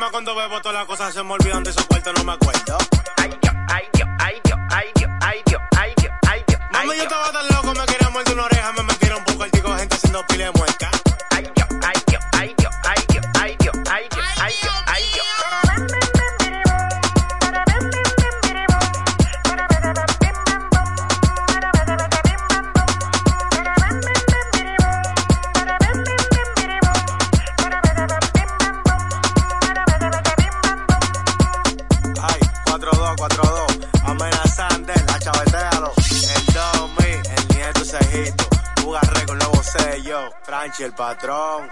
problema cuando bebo todas las cosas se me olvidan de esos cuartos, no me acuerdo. Ay, yo, ay, yo, ay, yo, ay, yo, ay, yo, ay, yo, ay, yo, ay, Mami, yo yo. estaba tan loco, me quería morder una oreja, me metieron un poco el tico, gente haciendo pile de patrón.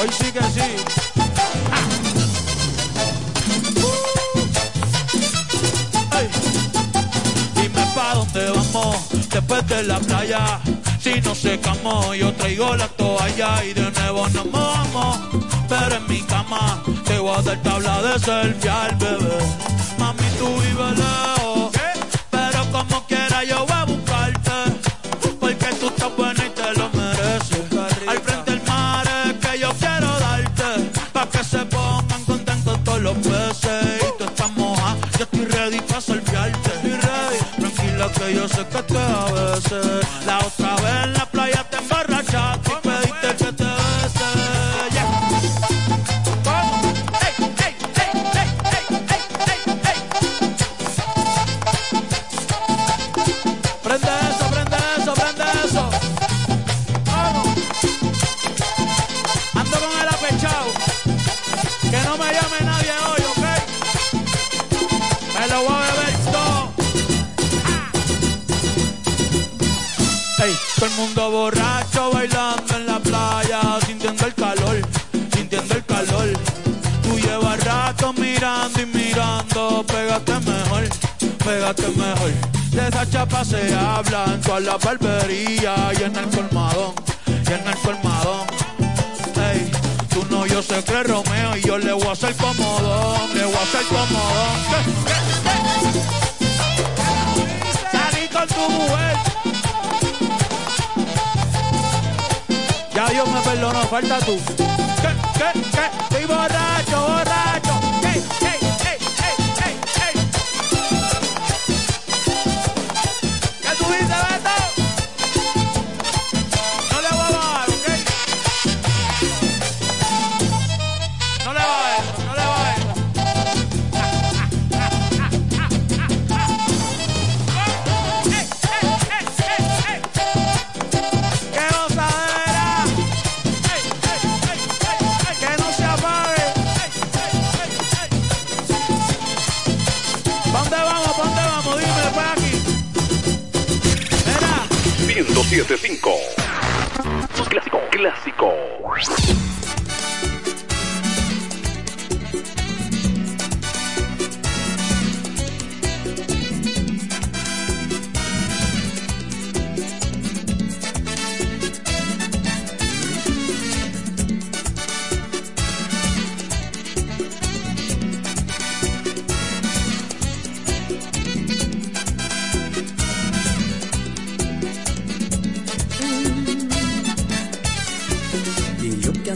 Hoy sí que sí. Dime pa' dónde vamos después de la playa. Si no secamos, yo traigo la toalla y de nuevo nos mojamos. Pero en mi cama te voy a dar tabla de selfie al bebé. Mami, tú vives lejos. Pero como quiera yo voy a buscarte. Porque tú estás buena y te lo mereces. Al frente del mar es que yo quiero darte. Pa' que se pongan contentos todos los peces. Y tú estás moja, yo estoy ready pa' salviarte. Estoy ready. Tranquila que yo sé que te a veces. La hacer comodón, le voy a hacer comodón. Salí con tu mujer. Ya Dios me perdonó, falta tú. ¿Qué, qué, qué? Estoy borracho, borracho.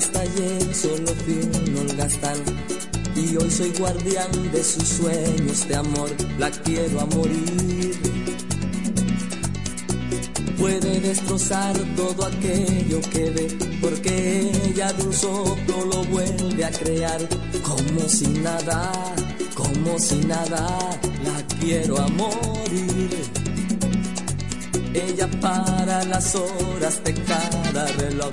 Solo fui un holgazán. Y hoy soy guardián de sus sueños de amor, la quiero a morir. Puede destrozar todo aquello que ve, porque ella de un soplo lo vuelve a crear. Como si nada, como si nada, la quiero a morir. Ella para las horas de cada reloj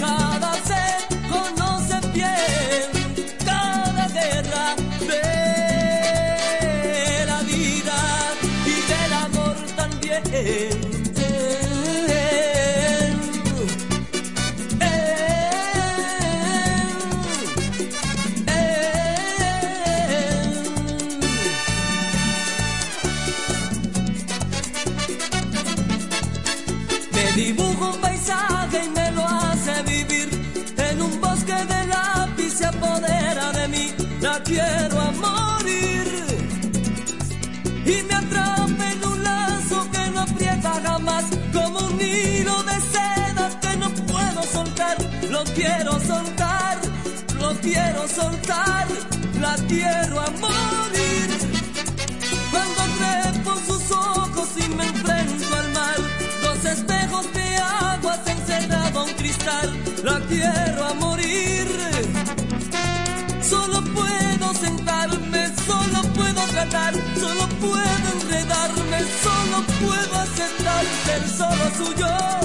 soltar, lo quiero soltar, la quiero a morir. Cuando trepo sus ojos y me enfrento al mar, dos espejos de agua se encerrado un cristal, la quiero a morir. Solo puedo sentarme, solo puedo tratar, solo puedo enredarme, solo puedo aceptar ser solo suyo,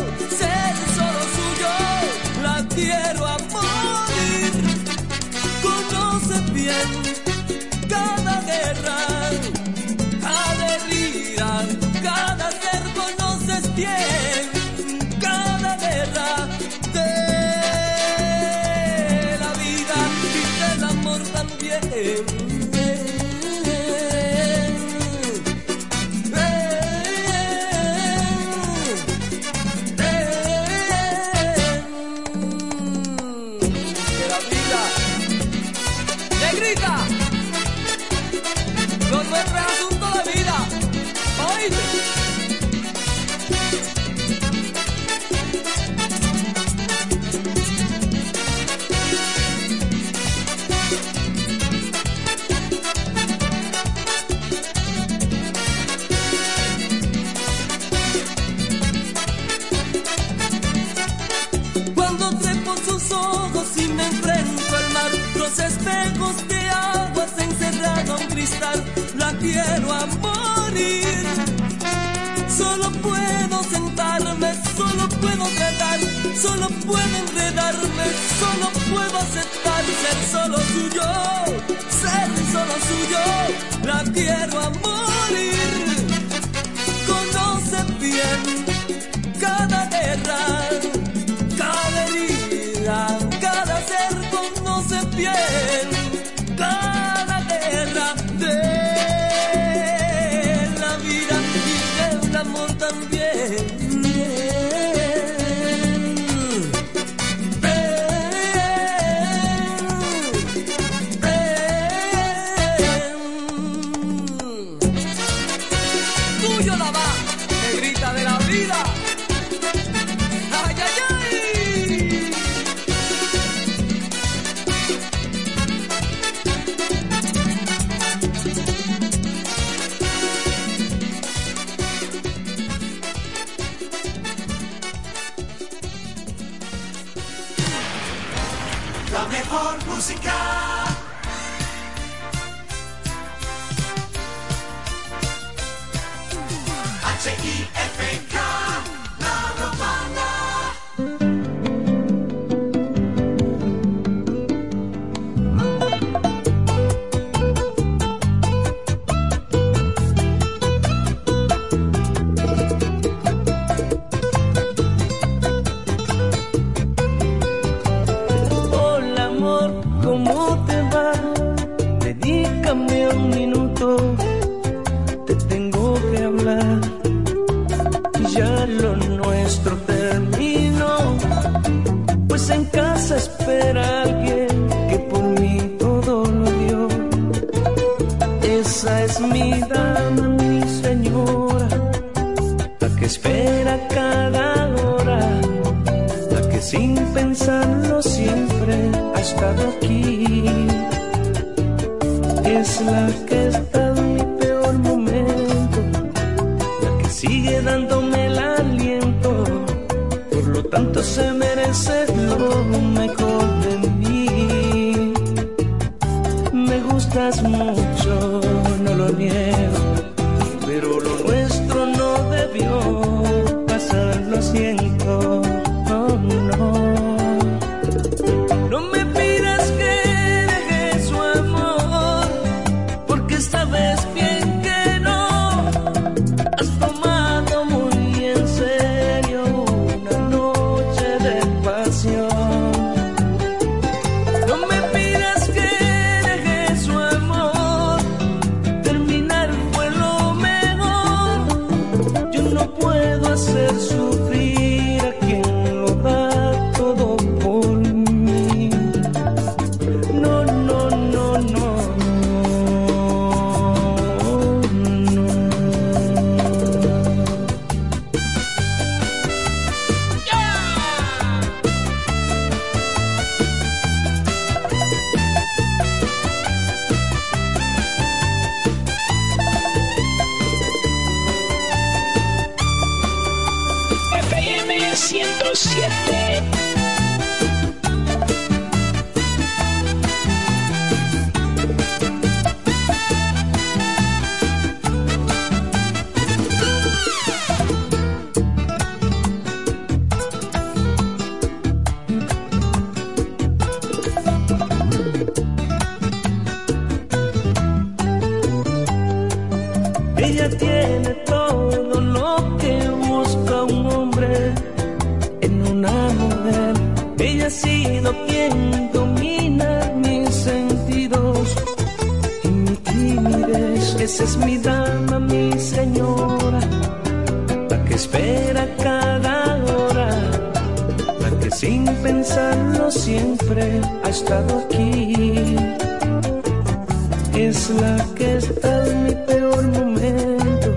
es la que está en mi peor momento,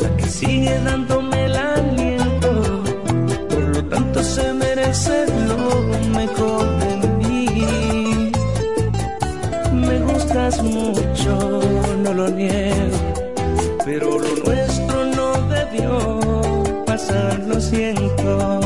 la que sigue dándome el aliento, por lo tanto se merece lo mejor de mí. Me gustas mucho, no lo niego, pero lo nuestro no debió pasar, lo siento.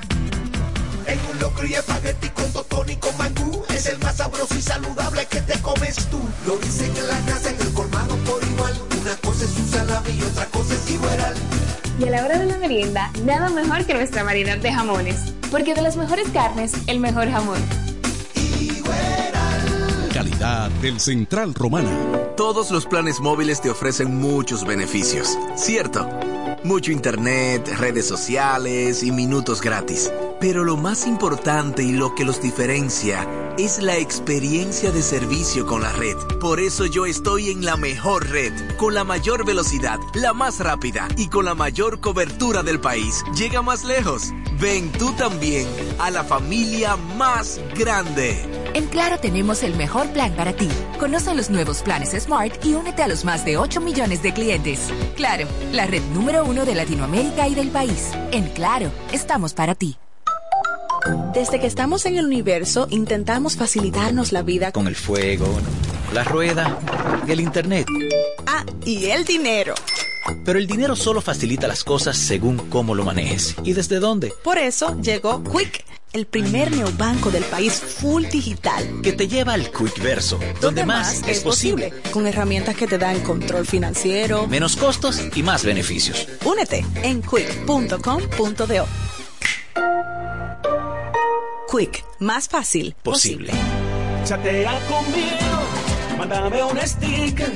Y espagueti con totón y con mangú. Es el más sabroso y saludable que te comes tú. Lo dicen en la casa, en el colmado por igual. Una cosa es un salami y otra cosa es igual. Y a la hora de la merienda, nada mejor que nuestra variedad de jamones. Porque de las mejores carnes, el mejor jamón. Calidad del Central Romana. Todos los planes móviles te ofrecen muchos beneficios, ¿cierto? Mucho internet, redes sociales y minutos gratis. Pero lo más importante y lo que los diferencia es la experiencia de servicio con la red. Por eso yo estoy en la mejor red, con la mayor velocidad, la más rápida y con la mayor cobertura del país. Llega más lejos. Ven tú también a la familia más grande. En Claro tenemos el mejor plan para ti. Conoce los nuevos planes Smart y únete a los más de 8 millones de clientes. Claro, la red número uno de Latinoamérica y del país. En Claro, estamos para ti. Desde que estamos en el universo, intentamos facilitarnos la vida Con el fuego, la rueda y el internet. Ah, y el dinero. Pero el dinero solo facilita las cosas según cómo lo manejes y desde dónde. Por eso llegó Quick, el primer neobanco del país full digital. Que te lleva al Quick Verso, donde más es posible. Con herramientas que te dan control financiero, Menos costos y más beneficios. Únete en quick.com.do. Quick, más fácil Posible. Chatea conmigo, mándame un sticker,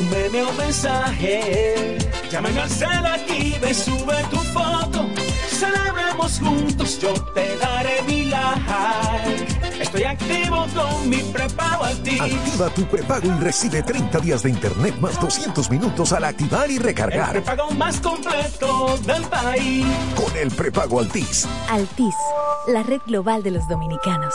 un meme o mensaje. Llama al cel aquí, ve, sube tu foto. Celebremos juntos, yo te daré mi like. Estoy activo con mi prepago Altis. Activa tu prepago y recibe 30 días de internet más 200 minutos al activar y El recargar. prepago más completo del país. Con el prepago Altis. Altis, la red global de los dominicanos.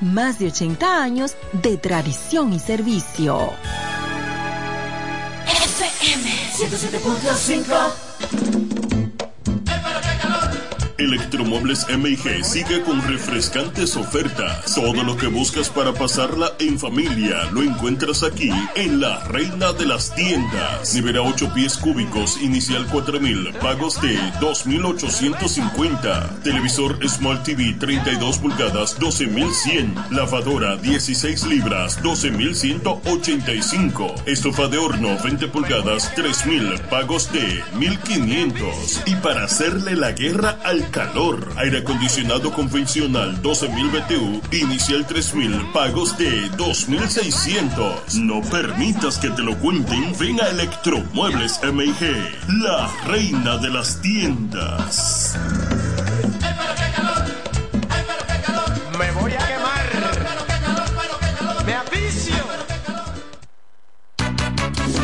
más de 80 años de tradición y servicio. FM 107.5 Electromuebles MG sigue con refrescantes ofertas. Todo lo que buscas para pasarla en familia lo encuentras aquí en la reina de las tiendas. Nevera 8 pies cúbicos, inicial 4000, pagos de 2850. Televisor Smart TV 32 pulgadas, 12100. Lavadora 16 libras, 12185. Estufa de horno 20 pulgadas, 3000, pagos de 1500. Y para hacerle la guerra al calor, aire acondicionado convencional 12000 BTU, inicial 3000, pagos de 2600. No permitas que te lo cuenten, ven a Electromuebles MG, la reina de las tiendas.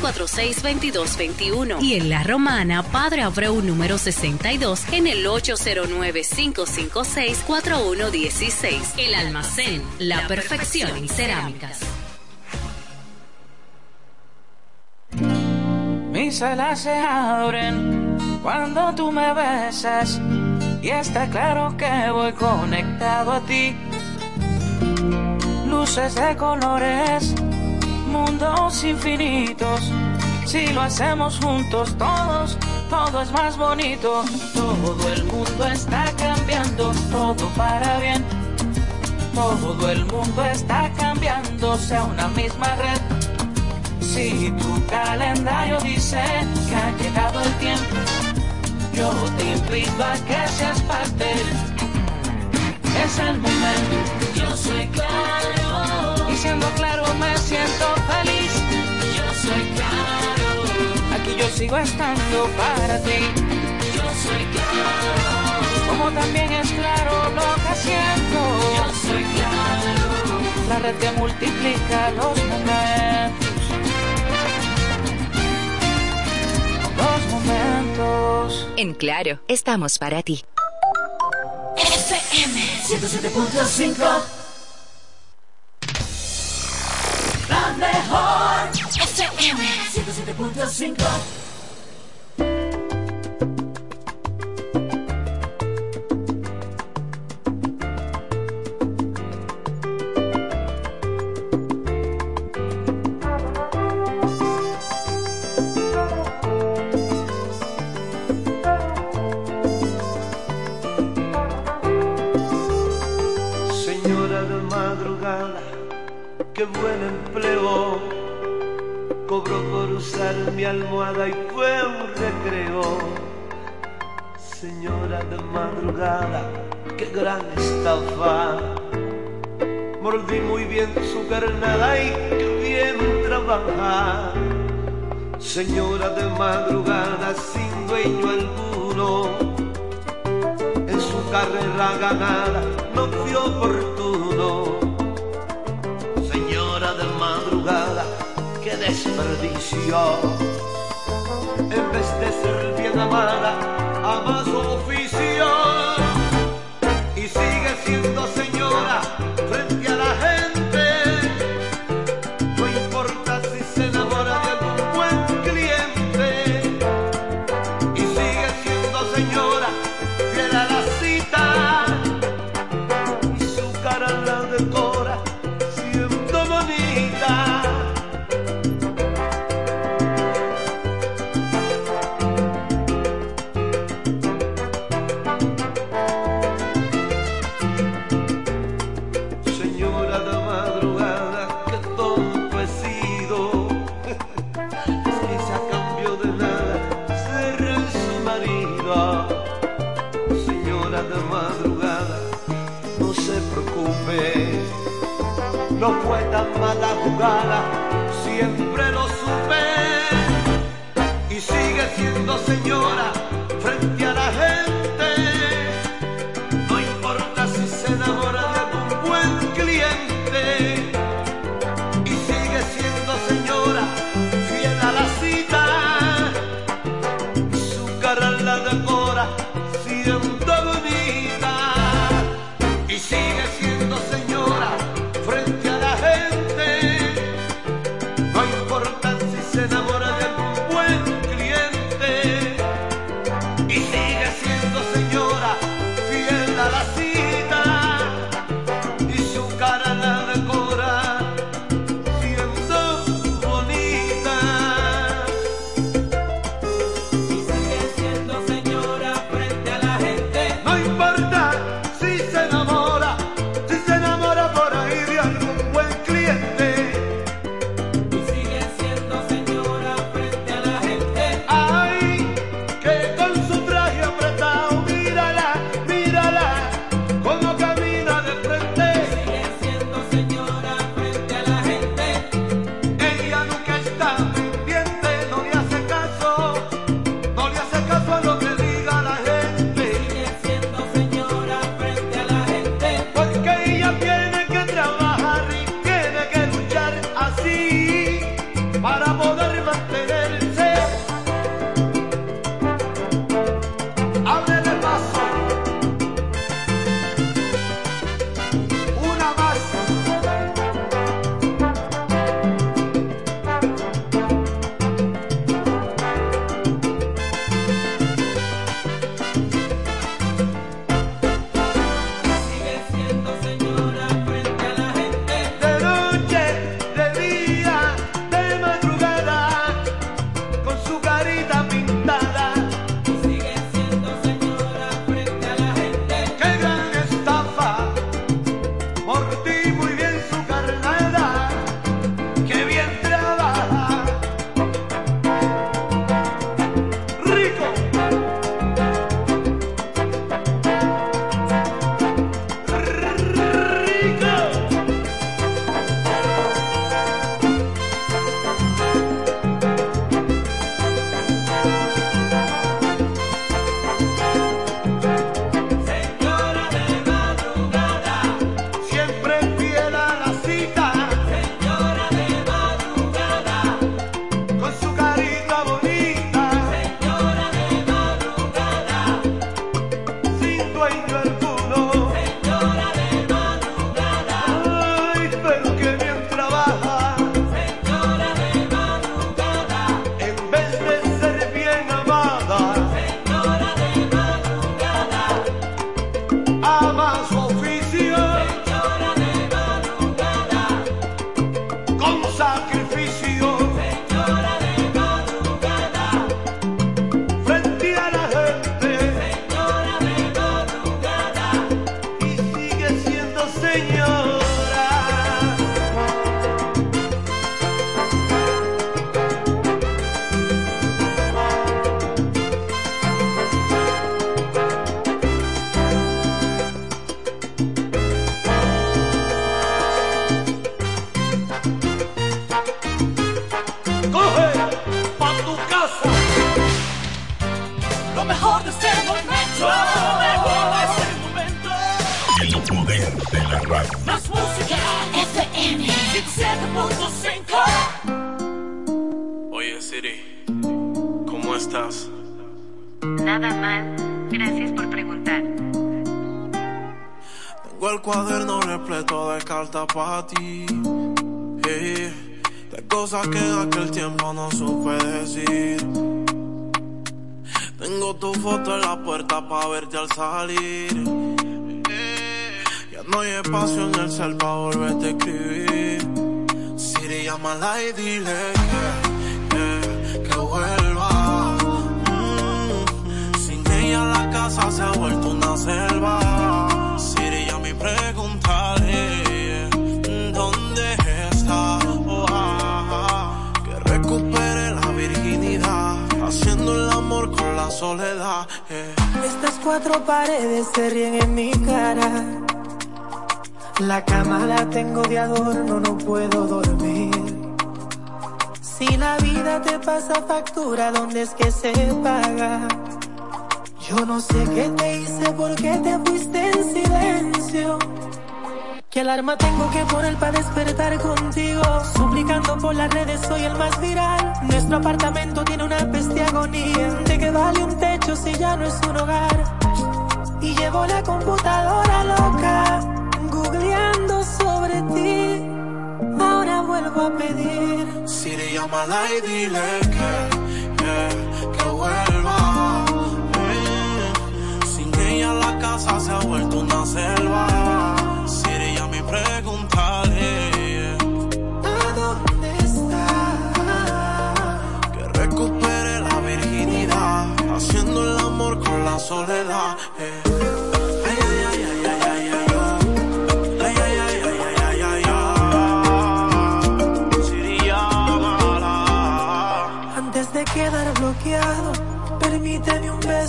809-246-2221. Y en La Romana, Padre Abreu, número 62, en el 809-556-4116. El almacén, la perfección en cerámicas. Mis alas se abren cuando tú me besas y está claro que voy conectado a ti. Luces de colores, mundos infinitos. Si lo hacemos juntos todos, todo es más bonito. Todo el mundo está cambiando, todo para bien. Todo el mundo está cambiando, sea una misma red. Si tu calendario dice que ha llegado el tiempo, yo te invito a que seas parte. Es el momento. Yo soy claro. Y siendo claro me siento sigo estando para ti. Yo soy claro. Como también es claro lo que siento. Yo soy claro. La red que multiplica los momentos. Los momentos. En Claro, estamos para ti. FM 107.5 La mejor FM 107.5 qué buen empleo. Cobró por usar mi almohada y fue un recreo. Señora de madrugada, qué gran estafa. Mordí muy bien su carnada y qué bien trabaja. Señora de madrugada, sin dueño alguno en su carrera ganada no fue oportuno. Madrugada, qué desperdicio. En vez de ser bien amada, ama su siempre lo supe. Y sigue siendo señora que poner para despertar contigo? Suplicando por las redes, soy el más viral. Nuestro apartamento tiene una peste agonía. ¿De qué vale un techo si ya no es un hogar? Y llevo la computadora loca, googleando sobre ti. Ahora vuelvo a pedir. Siri, llámala y dile que, que, que vuelva. Eh, Sin ella la casa se ha vuelto una selva.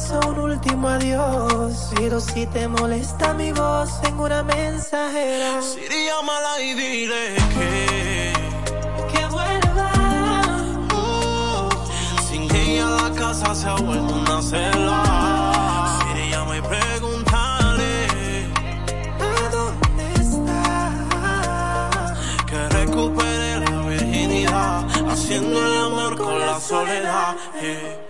Beso, un último adiós. Pero si te molesta mi voz, tengo una mensajera. Siri, llámala y dile que Que vuelva. uh, sin ella la casa se ha vuelto una selva. Siri, llama y pregúntale ¿A dónde está? que recupere la virginidad, haciendo el amor con la soledad. eh.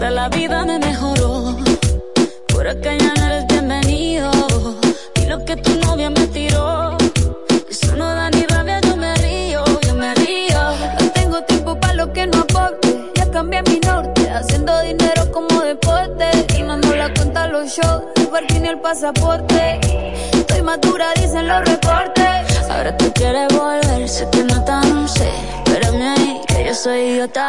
Que hasta la vida me mejoró. Por acá ya no eres bienvenido. Y lo que tu novia me tiró. Eso no da ni rabia, yo me río, yo me río. No tengo tiempo para lo que no aporte. Ya cambié mi norte, haciendo dinero como deporte. Y mando la cuenta a los shows, el parking y el pasaporte. Estoy madura, dicen los reportes. Ahora tú quieres volver, sé que no tan sé. Espérame ahí, que yo soy idiota.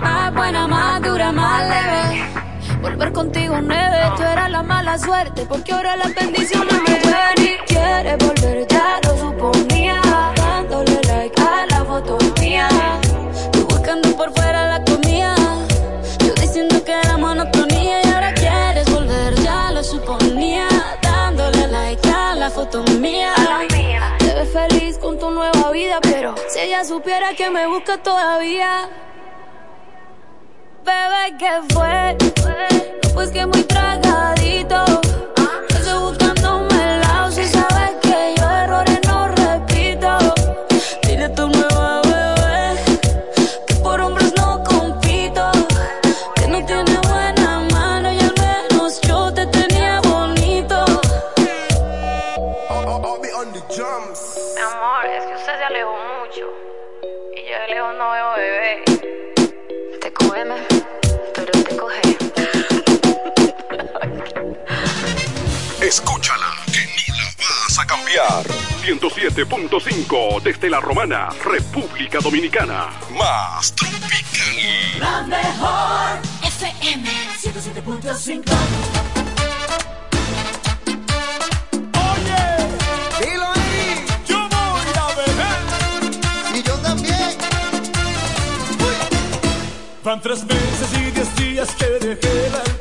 Más buena, más dura, más leve. Volver contigo nueve, tú eras la mala suerte, porque ahora las bendiciones me llueven y quieres volver, ya lo suponía. Dándole like a la foto mía, tú buscando por fuera la comida. Yo diciendo que era monotonía y ahora quieres volver, ya lo suponía. Dándole like a la foto mía Te ves feliz con tu nueva vida, pero si ella supiera que me busca todavía bebé, que fue? Pues que muy tragadito. Escúchala, que ni la vas a cambiar. 107.5 desde la Romana, República Dominicana. Más tropical. La mejor FM 107.5. Van tres meses y diez días que dejé la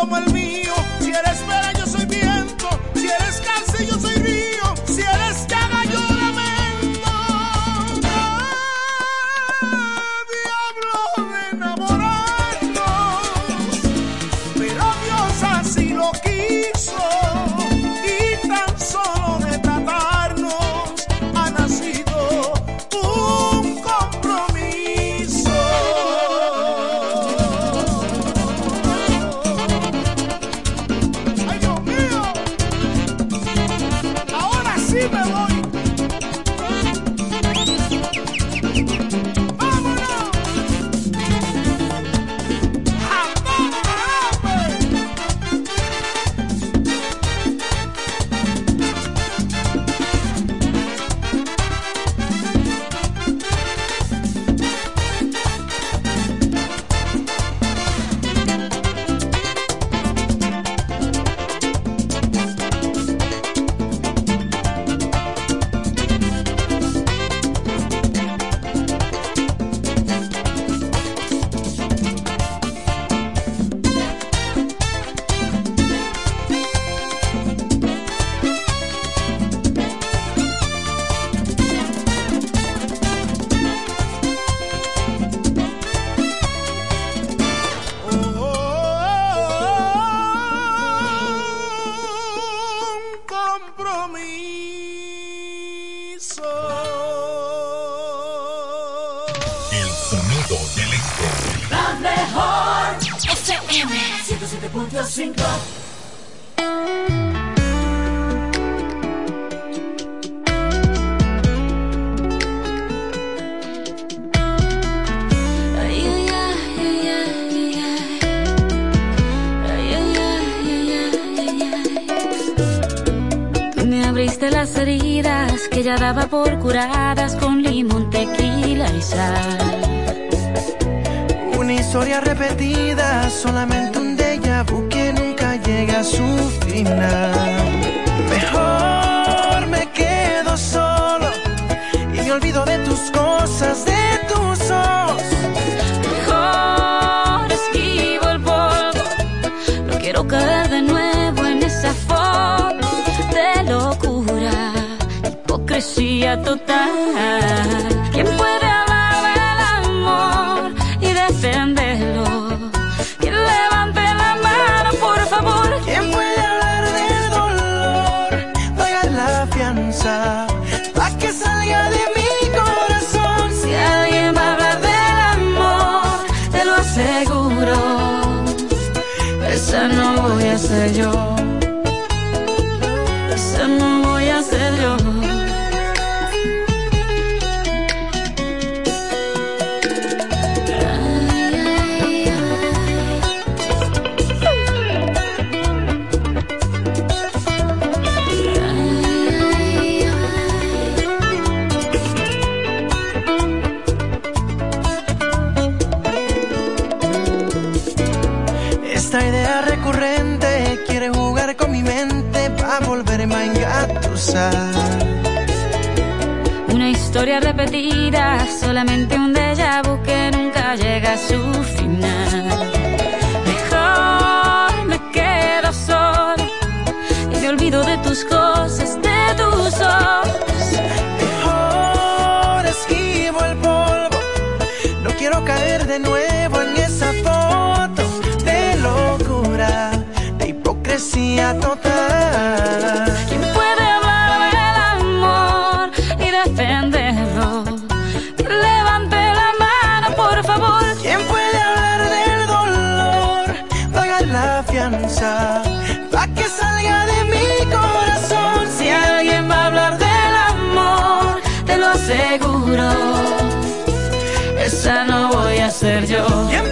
como el con limón, tequila y sal. Una historia repetida solamente historia repetida, solamente un déjà vu que nunca llega a su ser yo.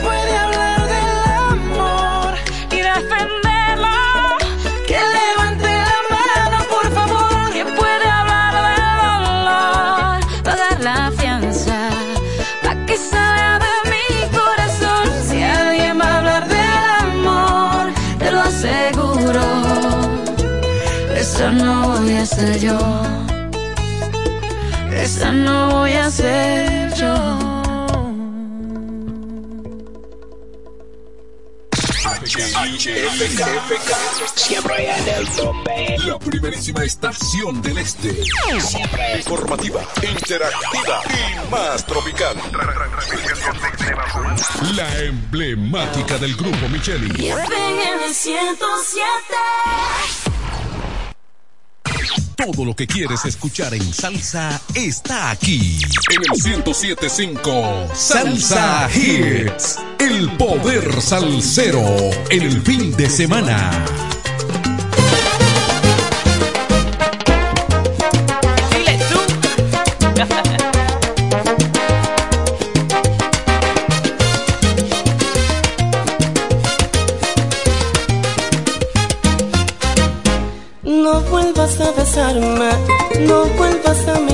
FK, FK, siempre en el tope. La primerísima estación del este. Siempre. Informativa, interactiva y más tropical. La emblemática del grupo Micheli. FM 107. Todo lo que quieres escuchar en salsa está aquí. En el 1075 Salsa, salsa Hits. El poder salsero el fin de semana. No vuelvas a besarme, no vuelvas a